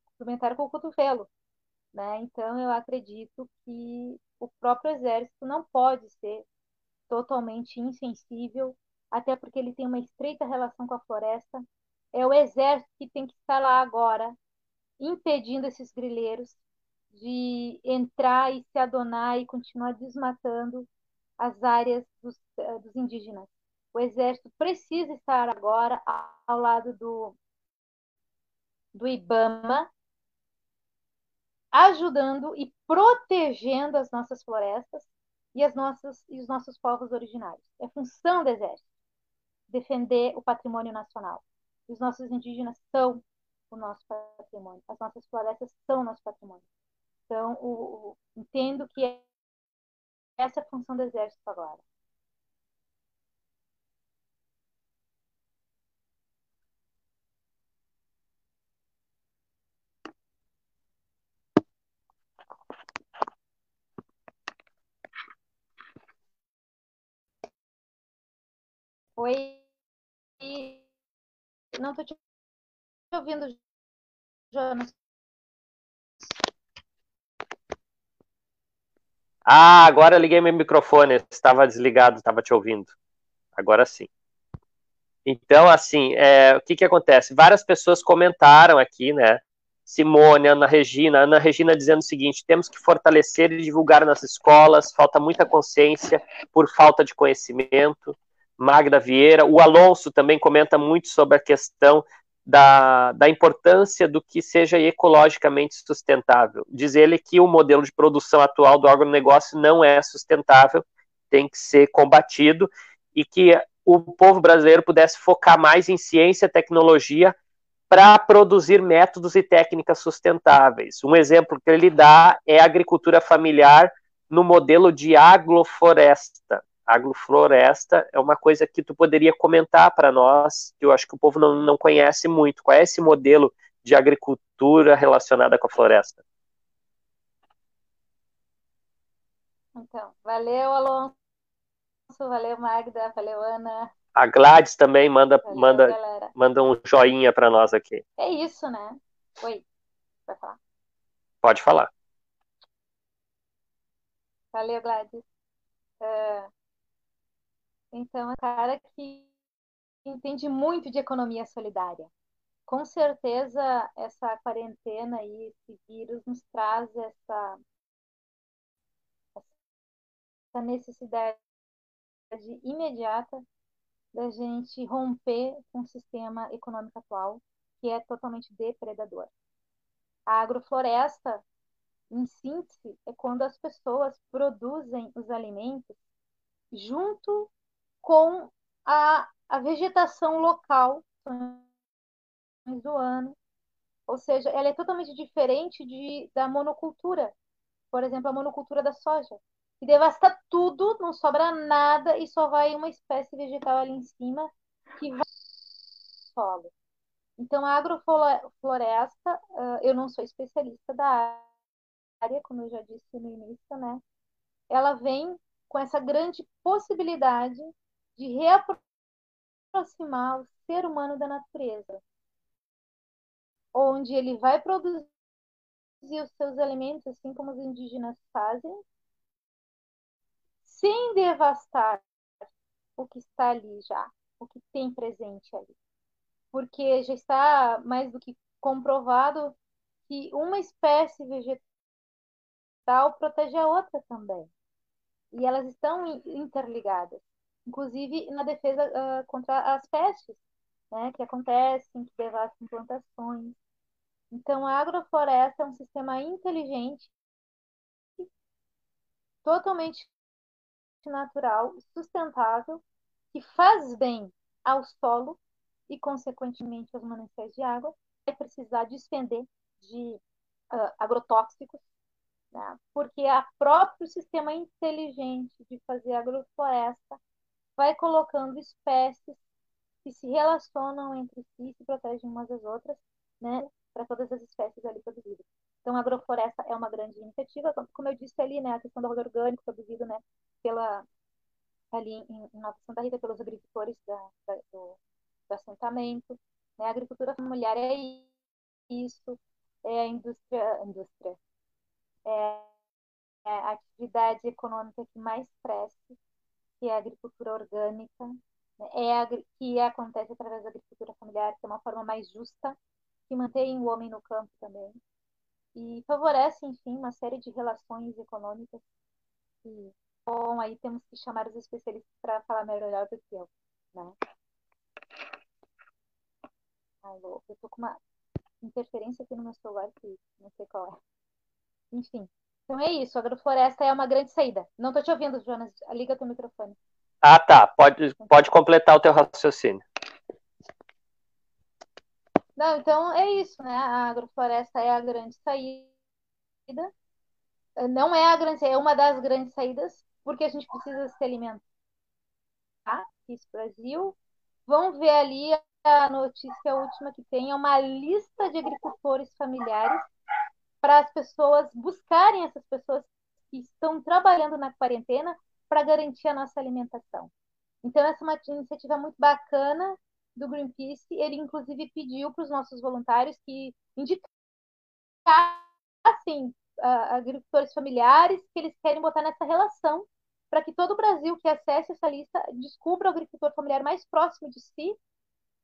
cumprimentaram com o cotovelo. Né? Então, eu acredito que o próprio exército não pode ser totalmente insensível, até porque ele tem uma estreita relação com a floresta. É o exército que tem que estar lá agora, impedindo esses grileiros de entrar e se adonar e continuar desmatando as áreas dos, eh, dos indígenas. O exército precisa estar agora ao lado do, do IBAMA, ajudando e protegendo as nossas florestas e, as nossas, e os nossos povos originários. É função do Exército defender o patrimônio nacional. Os nossos indígenas são o nosso patrimônio, as nossas florestas são o nosso patrimônio. Então, o, o, entendo que é essa é a função do Exército agora. Oi. Não estou te ouvindo, Jonas. Ah, agora liguei meu microfone, estava desligado, estava te ouvindo. Agora sim. Então, assim, é, o que que acontece? Várias pessoas comentaram aqui, né, Simone, Ana Regina. Ana Regina dizendo o seguinte: temos que fortalecer e divulgar nas escolas, falta muita consciência por falta de conhecimento. Magda Vieira. O Alonso também comenta muito sobre a questão da, da importância do que seja ecologicamente sustentável. Diz ele que o modelo de produção atual do agronegócio não é sustentável, tem que ser combatido e que o povo brasileiro pudesse focar mais em ciência tecnologia para produzir métodos e técnicas sustentáveis. Um exemplo que ele dá é a agricultura familiar no modelo de agrofloresta. Agrofloresta é uma coisa que tu poderia comentar para nós, que eu acho que o povo não, não conhece muito. Qual é esse modelo de agricultura relacionada com a floresta? Então, valeu, Alonso, valeu, Magda, valeu, Ana. A Gladys também manda, Valeu, manda, manda um joinha para nós aqui. É isso, né? Oi, vai falar. Pode falar. Valeu, Gladys. Uh, então, é um cara que entende muito de economia solidária. Com certeza, essa quarentena e esse vírus nos traz essa, essa necessidade imediata da gente romper o sistema econômico atual, que é totalmente depredador. A agrofloresta, em síntese, é quando as pessoas produzem os alimentos junto com a, a vegetação local do ano. Ou seja, ela é totalmente diferente de, da monocultura. Por exemplo, a monocultura da soja e devasta tudo, não sobra nada e só vai uma espécie vegetal ali em cima que vai solo. Então, a agrofloresta, eu não sou especialista da área, como eu já disse no início, né? Ela vem com essa grande possibilidade de reaproximar o ser humano da natureza, onde ele vai produzir os seus alimentos, assim como os indígenas fazem, sem devastar o que está ali já, o que tem presente ali. Porque já está mais do que comprovado que uma espécie vegetal protege a outra também. E elas estão interligadas, inclusive na defesa uh, contra as pestes, né, que acontecem, que devastam plantações. Então, a agrofloresta é um sistema inteligente, totalmente natural, sustentável, que faz bem ao solo e, consequentemente, aos mananciais de água, vai precisar despender de uh, agrotóxicos, né? porque a próprio sistema inteligente de fazer agrofloresta vai colocando espécies que se relacionam entre si, se protegem umas das outras, né, para todas as espécies ali produzidas. Então, a agrofloresta é uma grande iniciativa, como eu disse ali, né, a questão do rodo orgânico produzido, né, pela ali em, em Nova Santa Rita pelos agricultores da, da, do, do, assentamento. Né? A agricultura familiar é isso, é a indústria, indústria é, é a atividade econômica que mais cresce, que é a agricultura orgânica, né? é a, que acontece através da agricultura familiar, que é uma forma mais justa, que mantém o homem no campo também, e favorece, enfim, uma série de relações econômicas que Bom, aí temos que chamar os especialistas para falar melhor do que eu, né? Alô, eu tô com uma interferência aqui no meu celular que não sei qual é. Enfim, então é isso. A agrofloresta é uma grande saída. Não tô te ouvindo, Jonas. Liga teu microfone. Ah, tá. Pode, pode completar o teu raciocínio. Não, então é isso, né? A agrofloresta é a grande saída. Não é a grande, é uma das grandes saídas porque a gente precisa se alimentar. Isso, Brasil. Vão ver ali a notícia última que tem, é uma lista de agricultores familiares para as pessoas buscarem essas pessoas que estão trabalhando na quarentena para garantir a nossa alimentação. Então, essa é uma iniciativa muito bacana do Greenpeace. Ele, inclusive, pediu para os nossos voluntários que indicassem agricultores familiares que eles querem botar nessa relação para que todo o Brasil que acesse essa lista descubra o agricultor familiar mais próximo de si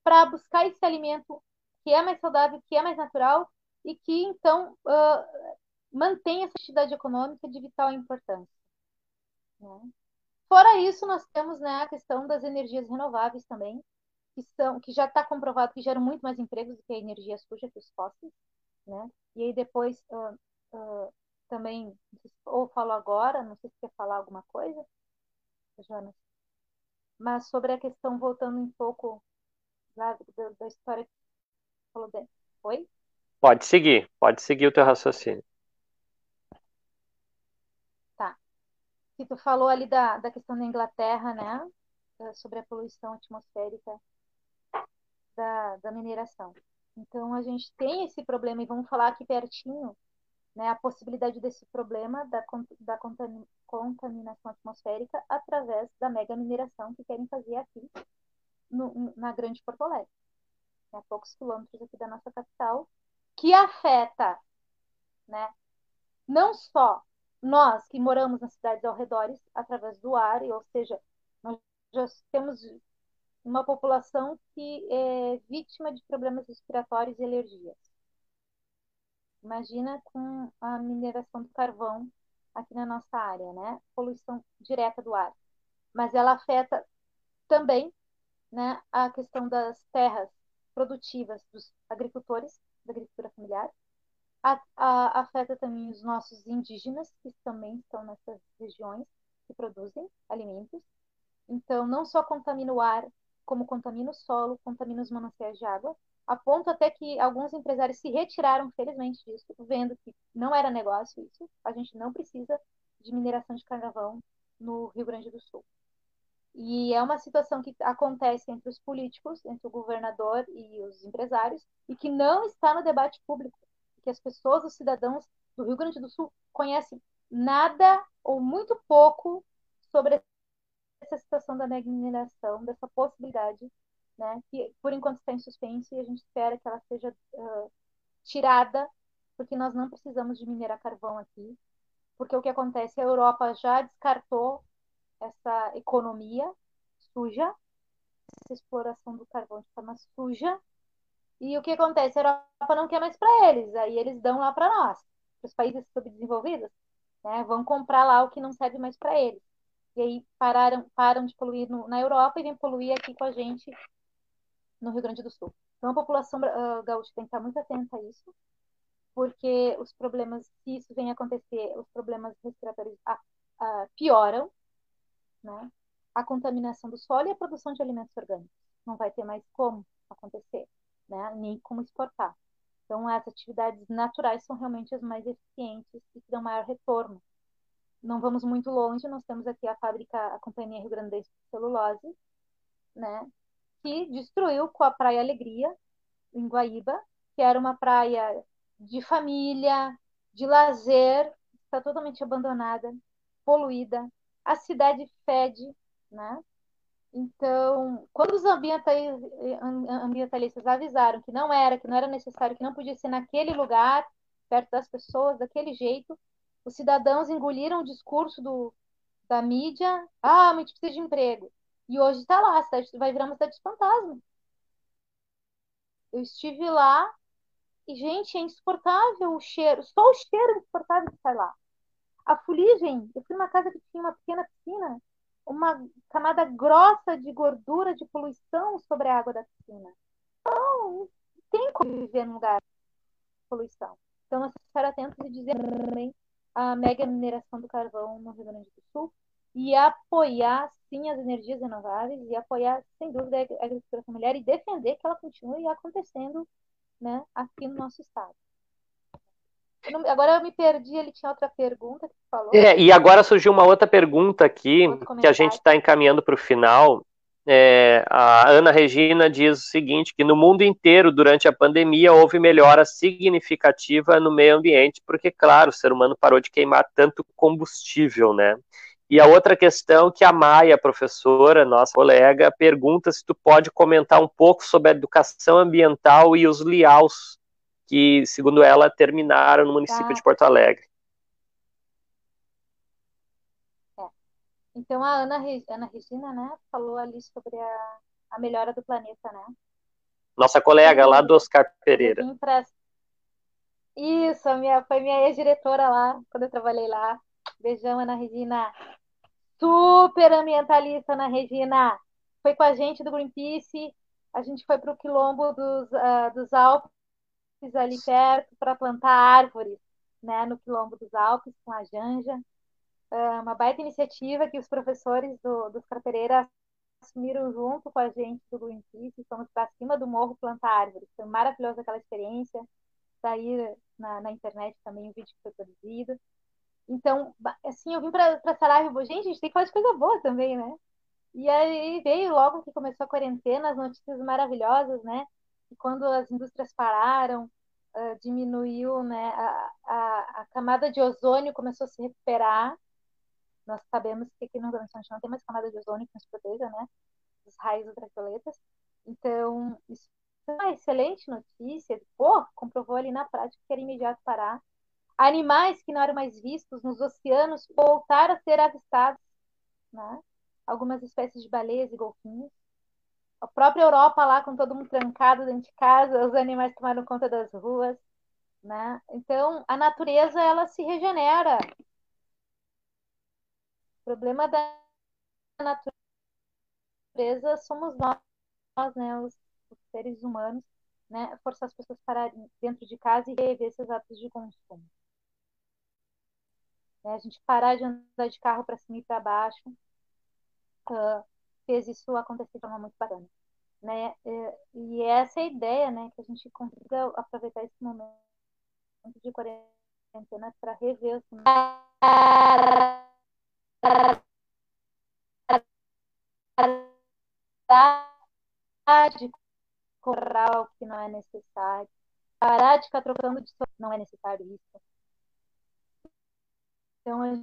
para buscar esse alimento que é mais saudável, que é mais natural e que, então, uh, mantém essa atividade econômica de vital importância. Né? Fora isso, nós temos né, a questão das energias renováveis também, que, são, que já está comprovado que geram muito mais empregos do que a energia suja, que os fósseis. Né? E aí depois, uh, uh, também, ou falo agora, não sei se quer falar alguma coisa, Jonas, mas sobre a questão, voltando um pouco da, da, da história que falou bem. Oi? Pode seguir, pode seguir o teu raciocínio. Tá. Que tu falou ali da, da questão da Inglaterra, né? Sobre a poluição atmosférica da, da mineração. Então, a gente tem esse problema, e vamos falar aqui pertinho, né, a possibilidade desse problema da, da contaminação atmosférica através da mega mineração que querem fazer aqui no, na Grande Porto Alegre, né, a poucos quilômetros aqui da nossa capital, que afeta né, não só nós que moramos nas cidades ao redor, através do ar, ou seja, nós já temos uma população que é vítima de problemas respiratórios e alergias. Imagina com a mineração do carvão aqui na nossa área, né? Poluição direta do ar. Mas ela afeta também né, a questão das terras produtivas dos agricultores, da agricultura familiar. A, a, afeta também os nossos indígenas, que também estão nessas regiões que produzem alimentos. Então, não só contamina o ar, como contamina o solo, contamina os mananciais de água, a ponto até que alguns empresários se retiraram, felizmente, disso, vendo que não era negócio isso, a gente não precisa de mineração de carvão no Rio Grande do Sul. E é uma situação que acontece entre os políticos, entre o governador e os empresários, e que não está no debate público, que as pessoas, os cidadãos do Rio Grande do Sul conhecem nada ou muito pouco sobre essa situação da mineração, dessa possibilidade, né, que por enquanto está em suspense e a gente espera que ela seja uh, tirada, porque nós não precisamos de minerar carvão aqui, porque o que acontece, a Europa já descartou essa economia suja, essa exploração do carvão de forma suja, e o que acontece? A Europa não quer mais para eles, aí eles dão lá para nós, para os países subdesenvolvidos, né, vão comprar lá o que não serve mais para eles e aí pararam, param de poluir no, na Europa e vêm poluir aqui com a gente no Rio Grande do Sul. Então a população uh, gaúcha tem que estar muito atenta a isso, porque os problemas, se isso vem acontecer, os problemas respiratórios uh, uh, pioram, né? A contaminação do solo e a produção de alimentos orgânicos. Não vai ter mais como acontecer, né? Nem como exportar. Então, as atividades naturais são realmente as mais eficientes e que dão maior retorno não vamos muito longe, nós temos aqui a fábrica, a Companhia Rio Grande de Celulose, né, que destruiu com a Praia Alegria, em Guaíba, que era uma praia de família, de lazer, está totalmente abandonada, poluída, a cidade fede, né? Então, quando os ambientalistas avisaram que não era, que não era necessário, que não podia ser naquele lugar, perto das pessoas, daquele jeito, os cidadãos engoliram o discurso do, da mídia, ah, a gente precisa de emprego. E hoje está lá, a cidade vai virar uma cidade de fantasma. Eu estive lá e, gente, é insuportável o cheiro, só o cheiro é insuportável que sai lá. A fuligem, eu fui numa casa que tinha uma pequena piscina, uma camada grossa de gordura, de poluição sobre a água da piscina. Não tem como viver num lugar de poluição. Então, nós estar atentos e dizer também a mega mineração do carvão no Rio Grande do Sul e apoiar, sim, as energias renováveis e apoiar, sem dúvida, a agricultura familiar e defender que ela continue acontecendo né, aqui no nosso estado. Não, agora eu me perdi, ele tinha outra pergunta que falou. É, e agora surgiu uma outra pergunta aqui, que a gente está encaminhando para o final, é, a Ana Regina diz o seguinte: que no mundo inteiro, durante a pandemia, houve melhora significativa no meio ambiente, porque, claro, o ser humano parou de queimar tanto combustível, né? E a outra questão que a Maia, professora, nossa colega, pergunta se tu pode comentar um pouco sobre a educação ambiental e os liaus que, segundo ela, terminaram no município tá. de Porto Alegre. Então a Ana, Ana Regina, né, falou ali sobre a, a melhora do planeta, né? Nossa colega lá do Oscar Pereira. Isso, minha, foi minha ex-diretora lá, quando eu trabalhei lá. Beijão, Ana Regina. Super ambientalista, Ana Regina. Foi com a gente do Greenpeace. A gente foi para o quilombo dos, uh, dos Alpes, ali perto, para plantar árvores, né, no quilombo dos Alpes, com a Janja. Uh, uma baita iniciativa que os professores do, dos Carpereiras assumiram junto com a gente do Greenpeace. Fomos para cima do morro plantar árvores. Foi maravilhosa aquela experiência. Sair tá na, na internet também o vídeo que foi produzido. Então, assim, eu vim para essa live, gente, a gente tem que falar coisa boa também, né? E aí veio logo que começou a quarentena, as notícias maravilhosas, né? E quando as indústrias pararam, uh, diminuiu, né? A, a, a, camada de ozônio começou a se recuperar. Nós sabemos que aqui no Rio Grande não tem mais camada de ozônio que nos proteja, né? Dos raios ultravioletas. Então, isso é uma excelente notícia. Pô, comprovou ali na prática que era imediato parar. Animais que não eram mais vistos nos oceanos voltaram a ser avistados, né? Algumas espécies de baleias e golfinhos. A própria Europa lá, com todo mundo trancado dentro de casa, os animais tomaram conta das ruas, né? Então, a natureza, ela se regenera. O problema da natureza somos nós, né? Os os seres humanos, né, forçar as pessoas para dentro de casa e rever seus hábitos de consumo. Né, a gente parar de andar de carro para cima e para baixo uh, fez isso acontecer de forma muito bacana. Né? E essa é a ideia, né, que a gente consiga aproveitar esse momento de quarentena para rever os de corrar o que não é necessário, parar de ficar trocando de não é necessário isso. Então, a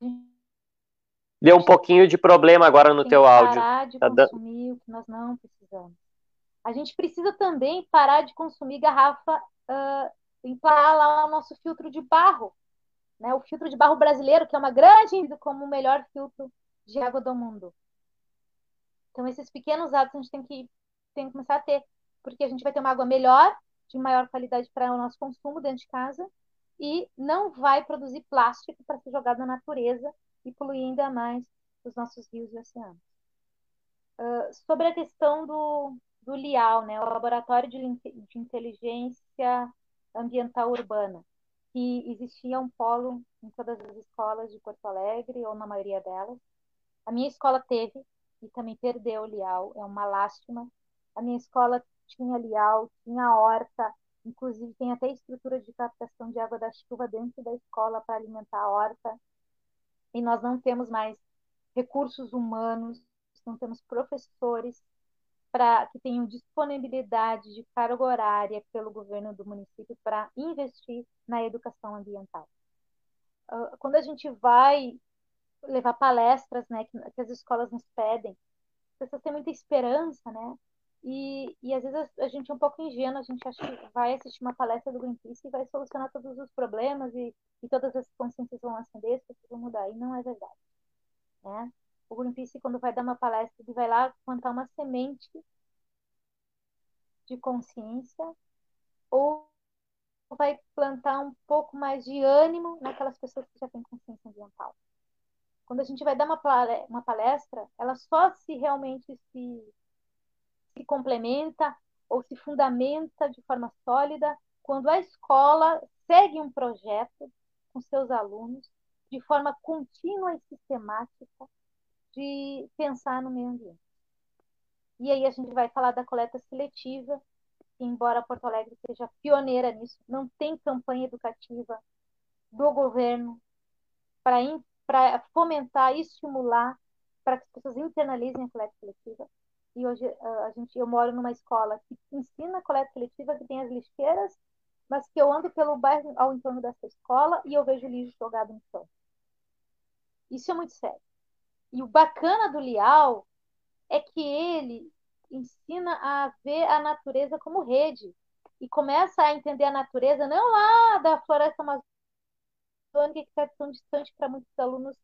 gente... Deu um pouquinho de problema agora no teu áudio. Parar de tá consumir o que nós não precisamos. A gente precisa também parar de consumir garrafa, uh, lá o nosso filtro de barro, né? O filtro de barro brasileiro, que é uma grande como o melhor filtro de água do mundo. Então, esses pequenos atos a gente tem que tem que começar a ter, porque a gente vai ter uma água melhor, de maior qualidade para o nosso consumo dentro de casa, e não vai produzir plástico para ser jogado na natureza e poluir ainda mais os nossos rios e oceanos. Uh, sobre a questão do, do LIAL, né, o Laboratório de, de Inteligência Ambiental Urbana, que existia um polo em todas as escolas de Porto Alegre, ou na maioria delas. A minha escola teve, e também perdeu o LIAL, é uma lástima, a minha escola tinha lial, tinha horta, inclusive tem até estrutura de captação de água da chuva dentro da escola para alimentar a horta. E nós não temos mais recursos humanos, não temos professores para que tenham disponibilidade de carga horária pelo governo do município para investir na educação ambiental. Ah, quando a gente vai levar palestras, né, que, que as escolas nos pedem, as pessoas têm muita esperança, né, e, e às vezes a, a gente é um pouco ingênuo, a gente acha que vai assistir uma palestra do Greenpeace e vai solucionar todos os problemas e, e todas as consciências vão acender, as pessoas vão mudar. E não é verdade. Né? O Greenpeace, quando vai dar uma palestra, ele vai lá plantar uma semente de consciência ou vai plantar um pouco mais de ânimo naquelas pessoas que já têm consciência ambiental. Quando a gente vai dar uma palestra, ela só se realmente se se complementa ou se fundamenta de forma sólida quando a escola segue um projeto com seus alunos de forma contínua e sistemática de pensar no meio ambiente. E aí a gente vai falar da coleta seletiva, que embora Porto Alegre seja pioneira nisso, não tem campanha educativa do governo para fomentar e estimular para que as pessoas internalizem a coleta seletiva e hoje a gente, eu moro numa escola que ensina coleta seletiva, que tem as lixeiras, mas que eu ando pelo bairro ao entorno dessa escola e eu vejo lixo jogado no chão. Isso é muito sério. E o bacana do Lial é que ele ensina a ver a natureza como rede e começa a entender a natureza não lá da floresta amazônica que está tão distante para muitos alunos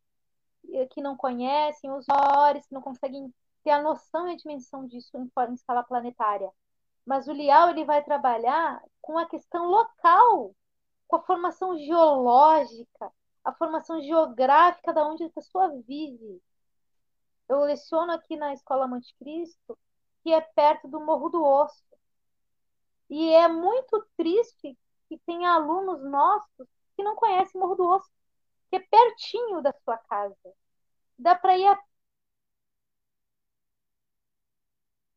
eh, que não conhecem, os maiores que não conseguem ter a noção e a dimensão disso em, em escala planetária. Mas o Lial ele vai trabalhar com a questão local, com a formação geológica, a formação geográfica da onde a pessoa vive. Eu leciono aqui na Escola Monte Cristo, que é perto do Morro do Osso. E é muito triste que tem alunos nossos que não conhecem Morro do Osso, que é pertinho da sua casa. Dá para ir a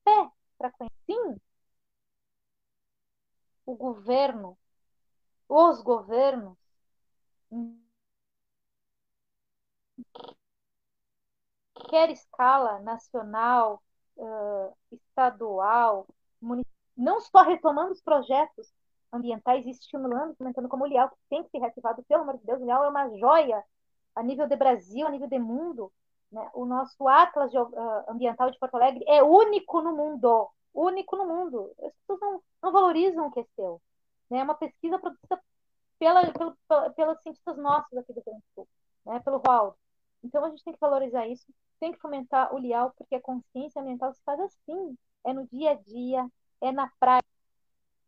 pé para conhecer. Sim, o governo, os governos, quer escala nacional, estadual, municipal, não só retomando os projetos ambientais e estimulando, comentando como o Lial, que tem que ser reativado, pelo amor de Deus, o Lial é uma joia a nível de Brasil, a nível de mundo. Né? O nosso Atlas de, uh, Ambiental de Porto Alegre é único no mundo, único no mundo. As pessoas não, não valorizam o que é seu. Né? É uma pesquisa produzida pela, pelo, pela, cientistas nossos aqui do Rio Grande do Sul, né? pelo Raul. Então a gente tem que valorizar isso, tem que fomentar o Lial, porque a consciência ambiental se faz assim, é no dia a dia, é na prática,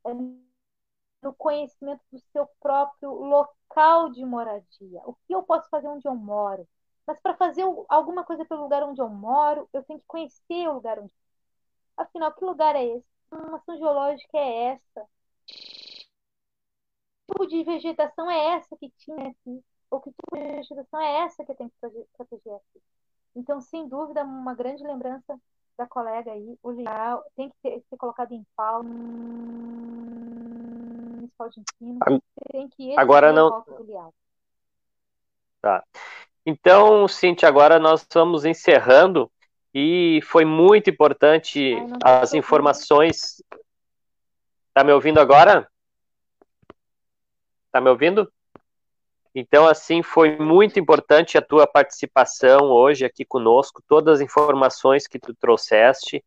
é no conhecimento do seu próprio local de moradia. O que eu posso fazer onde eu moro? Mas para fazer alguma coisa pelo lugar onde eu moro, eu tenho que conhecer o lugar onde. Afinal, que lugar é esse? Que formação geológica é essa? Que tipo de vegetação é essa que tinha aqui? Ou que tipo de vegetação é essa que eu tenho que proteger aqui? Então, sem dúvida, uma grande lembrança da colega aí, o Leal tem que ser, ser colocado em pau municipal de ensino, tem que agora não tá então Cintia agora nós estamos encerrando e foi muito importante Ai, as informações tá me ouvindo agora tá me ouvindo então, assim, foi muito importante a tua participação hoje aqui conosco, todas as informações que tu trouxeste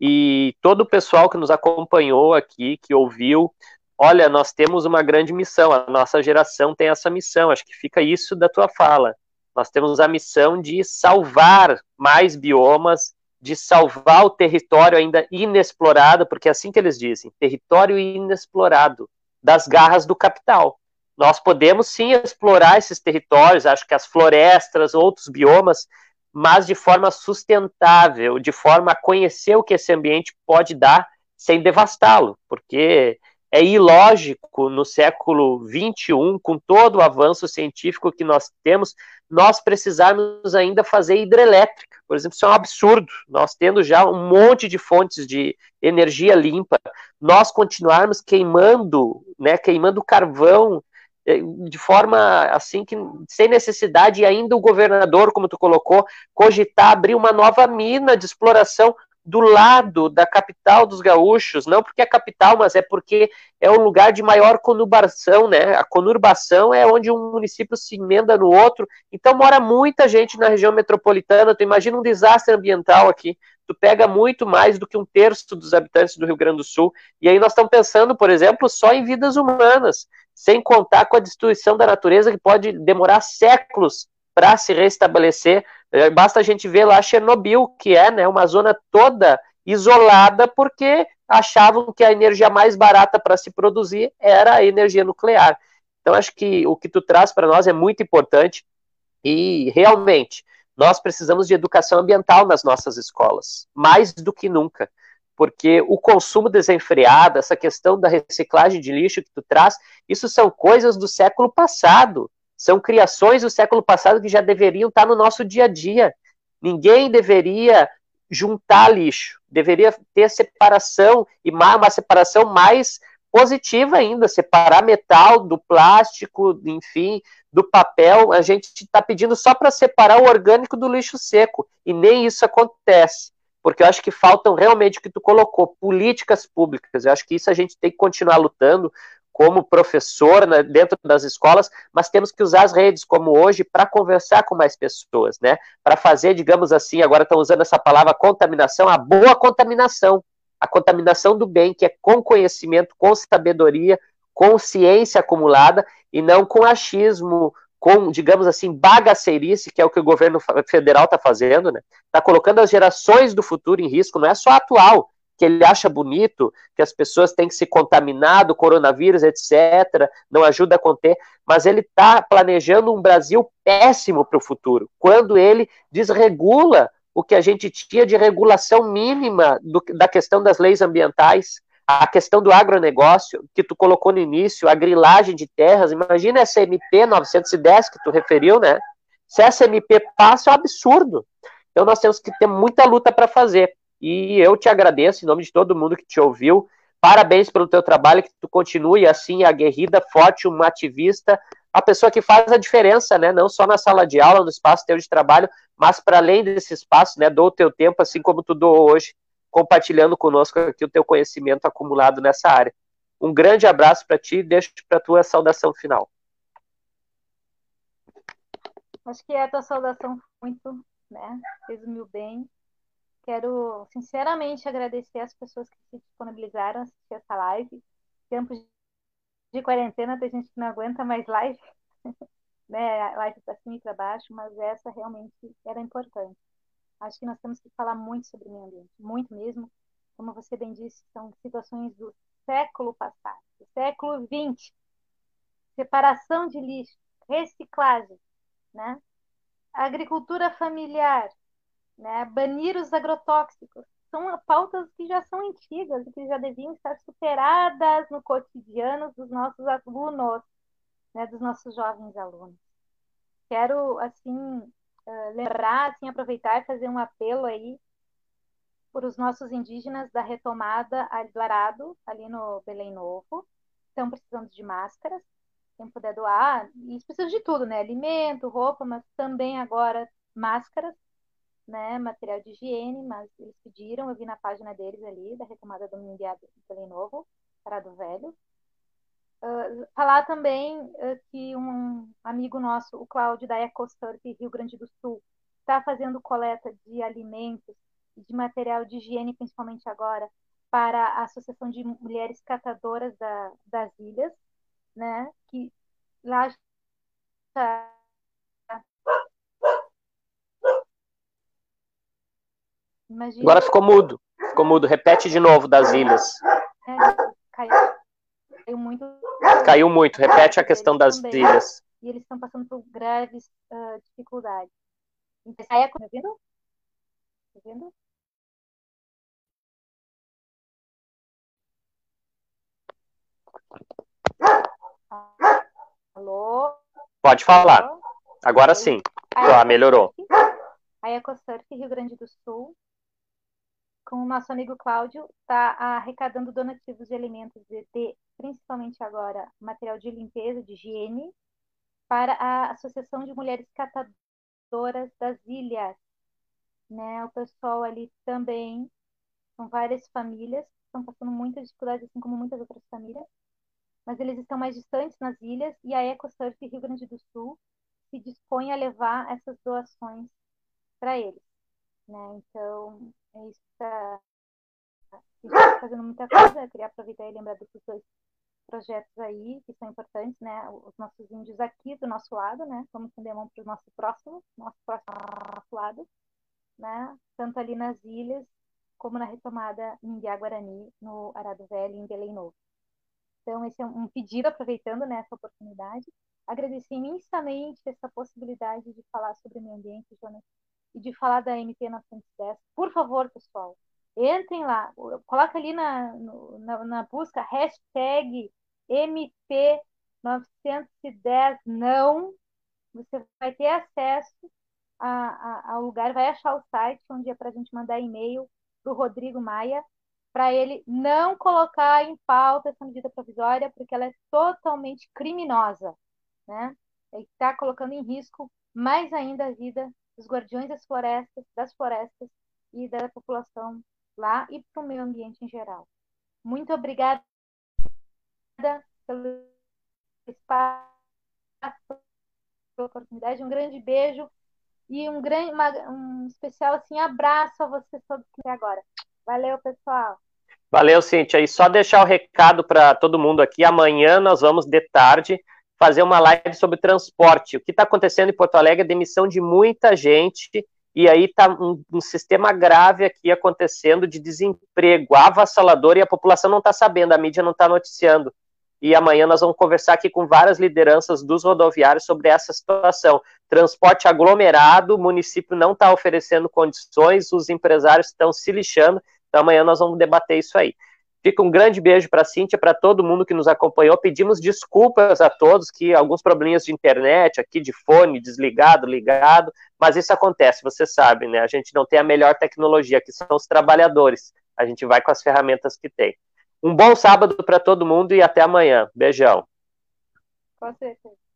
e todo o pessoal que nos acompanhou aqui, que ouviu. Olha, nós temos uma grande missão, a nossa geração tem essa missão, acho que fica isso da tua fala. Nós temos a missão de salvar mais biomas, de salvar o território ainda inexplorado, porque é assim que eles dizem, território inexplorado, das garras do capital. Nós podemos sim explorar esses territórios, acho que as florestas, outros biomas, mas de forma sustentável, de forma a conhecer o que esse ambiente pode dar sem devastá-lo, porque é ilógico no século XXI, com todo o avanço científico que nós temos, nós precisarmos ainda fazer hidrelétrica. Por exemplo, isso é um absurdo. Nós tendo já um monte de fontes de energia limpa, nós continuarmos queimando, né, queimando carvão é, de forma assim que sem necessidade e ainda o governador, como tu colocou, cogitar abrir uma nova mina de exploração do lado da capital dos gaúchos, não porque é capital, mas é porque é o lugar de maior conurbação, né? A conurbação é onde um município se emenda no outro, então mora muita gente na região metropolitana, tu imagina um desastre ambiental aqui, tu pega muito mais do que um terço dos habitantes do Rio Grande do Sul, e aí nós estamos pensando, por exemplo, só em vidas humanas, sem contar com a destruição da natureza que pode demorar séculos para se restabelecer. É, basta a gente ver lá Chernobyl, que é né, uma zona toda isolada porque achavam que a energia mais barata para se produzir era a energia nuclear. Então acho que o que tu traz para nós é muito importante e realmente nós precisamos de educação ambiental nas nossas escolas, mais do que nunca porque o consumo desenfreado, essa questão da reciclagem de lixo que tu traz, isso são coisas do século passado, são criações do século passado que já deveriam estar no nosso dia a dia. Ninguém deveria juntar lixo, deveria ter separação e uma separação mais positiva ainda, separar metal do plástico, enfim, do papel. A gente está pedindo só para separar o orgânico do lixo seco e nem isso acontece porque eu acho que faltam realmente o que tu colocou, políticas públicas. Eu acho que isso a gente tem que continuar lutando como professor né, dentro das escolas, mas temos que usar as redes como hoje para conversar com mais pessoas, né? Para fazer, digamos assim, agora estão usando essa palavra contaminação, a boa contaminação, a contaminação do bem, que é com conhecimento, com sabedoria, com ciência acumulada e não com achismo, com, digamos assim, bagaceirice, que é o que o governo federal está fazendo, né? Está colocando as gerações do futuro em risco, não é só a atual, que ele acha bonito, que as pessoas têm que se contaminar do coronavírus, etc., não ajuda a conter, mas ele está planejando um Brasil péssimo para o futuro, quando ele desregula o que a gente tinha de regulação mínima do, da questão das leis ambientais, a questão do agronegócio, que tu colocou no início, a grilagem de terras, imagina essa MP 910 que tu referiu, né? Se essa MP passa, é um absurdo. Então nós temos que ter muita luta para fazer. E eu te agradeço em nome de todo mundo que te ouviu. Parabéns pelo teu trabalho, que tu continue assim, aguerrida, forte, uma ativista, a pessoa que faz a diferença, né? Não só na sala de aula, no espaço teu de trabalho, mas para além desse espaço, né? Dou o teu tempo, assim como tu doou hoje, compartilhando conosco aqui o teu conhecimento acumulado nessa área. Um grande abraço para ti e deixo para tua saudação final. Acho que é a tua saudação muito, né? Resumiu bem. Quero sinceramente agradecer as pessoas que se disponibilizaram a assistir essa live. Tempos de quarentena, tem gente que não aguenta mais live, né? Live para cima e para baixo, mas essa realmente era importante. Acho que nós temos que falar muito sobre o meio ambiente, muito mesmo. Como você bem disse, são situações do século passado, do século XX. Separação de lixo, reciclagem, né? Agricultura familiar, né? Banir os agrotóxicos. São pautas que já são antigas e que já deviam estar superadas no cotidiano dos nossos alunos, né? Dos nossos jovens alunos. Quero, assim, uh, lembrar, assim, aproveitar e fazer um apelo aí por os nossos indígenas da retomada do Arado, ali no Belém Novo. Estão precisando de máscaras. Quem puder doar, e eles de tudo, né? Alimento, roupa, mas também agora máscaras, né? Material de higiene, mas eles pediram, eu vi na página deles ali, da retomada do Mundial do Novo, Arado Velho. Uh, falar também uh, que um amigo nosso, o Cláudio da EcoSurf Rio Grande do Sul, está fazendo coleta de alimentos e de material de higiene, principalmente agora, para a Associação de Mulheres Catadoras da, das Ilhas, né? Que lá Imagina... Agora ficou mudo. Ficou mudo. Repete de novo das ilhas. É, caiu caiu muito. Caiu muito, repete a questão das também. ilhas. E eles estão passando por graves uh, dificuldades. Então, aí, tá vendo? Tá vendo? Alô? Pode falar. Agora sim. Ah, melhorou. A EcoSurf Rio Grande do Sul com o nosso amigo Cláudio, está arrecadando donativos de alimentos, de, de, principalmente agora material de limpeza, de higiene, para a Associação de Mulheres Catadoras das Ilhas. Né? O pessoal ali também, são várias famílias, estão passando muitas dificuldades, assim como muitas outras famílias, mas eles estão mais distantes nas ilhas e a EcoSurf Rio Grande do Sul se dispõe a levar essas doações para eles. Né? Então, é isso está tá fazendo muita coisa. Eu queria aproveitar e lembrar desses dois projetos aí que são importantes, né? Os nossos índios aqui do nosso lado, né? Vamos estender a mão para o nosso próximo, nosso próximo lado, né? Tanto ali nas ilhas como na retomada em Guarani, no Arado Velho, em Belém Novo. Então, esse é um pedido, aproveitando né, essa oportunidade. Agradecer imensamente essa possibilidade de falar sobre o meio ambiente, Jonas, e de falar da MP 910. Por favor, pessoal, entrem lá, coloca ali na, na, na busca hashtag MP 910 não, você vai ter acesso a, a, ao lugar, vai achar o site onde é para a gente mandar e-mail para o Rodrigo Maia, para ele não colocar em pauta essa medida provisória, porque ela é totalmente criminosa, né? Está colocando em risco mais ainda a vida dos guardiões das florestas, das florestas e da população lá e para o meio ambiente em geral. Muito obrigada pelo espaço, pela oportunidade, um grande beijo e um grande, uma, um especial assim abraço a vocês todos que agora. Valeu, pessoal. Valeu, Cintia. E só deixar o recado para todo mundo aqui. Amanhã nós vamos de tarde fazer uma live sobre transporte. O que está acontecendo em Porto Alegre é demissão de muita gente e aí está um, um, sistema grave aqui acontecendo de desemprego avassalador e a população não está sabendo, a mídia não está noticiando. E amanhã nós vamos conversar aqui com várias lideranças dos rodoviários sobre essa situação. Transporte aglomerado, o município não está oferecendo condições, os empresários estão se lixando, então amanhã nós vamos debater isso aí. Fica um grande beijo para a Cíntia, para todo mundo que nos acompanhou. Pedimos desculpas a todos que alguns probleminhas de internet, aqui de fone, desligado, ligado, mas isso acontece, você sabe, né? A gente não tem a melhor tecnologia, que são os trabalhadores. A gente vai com as ferramentas que tem. Um bom sábado para todo mundo e até amanhã. Beijão. Com certeza.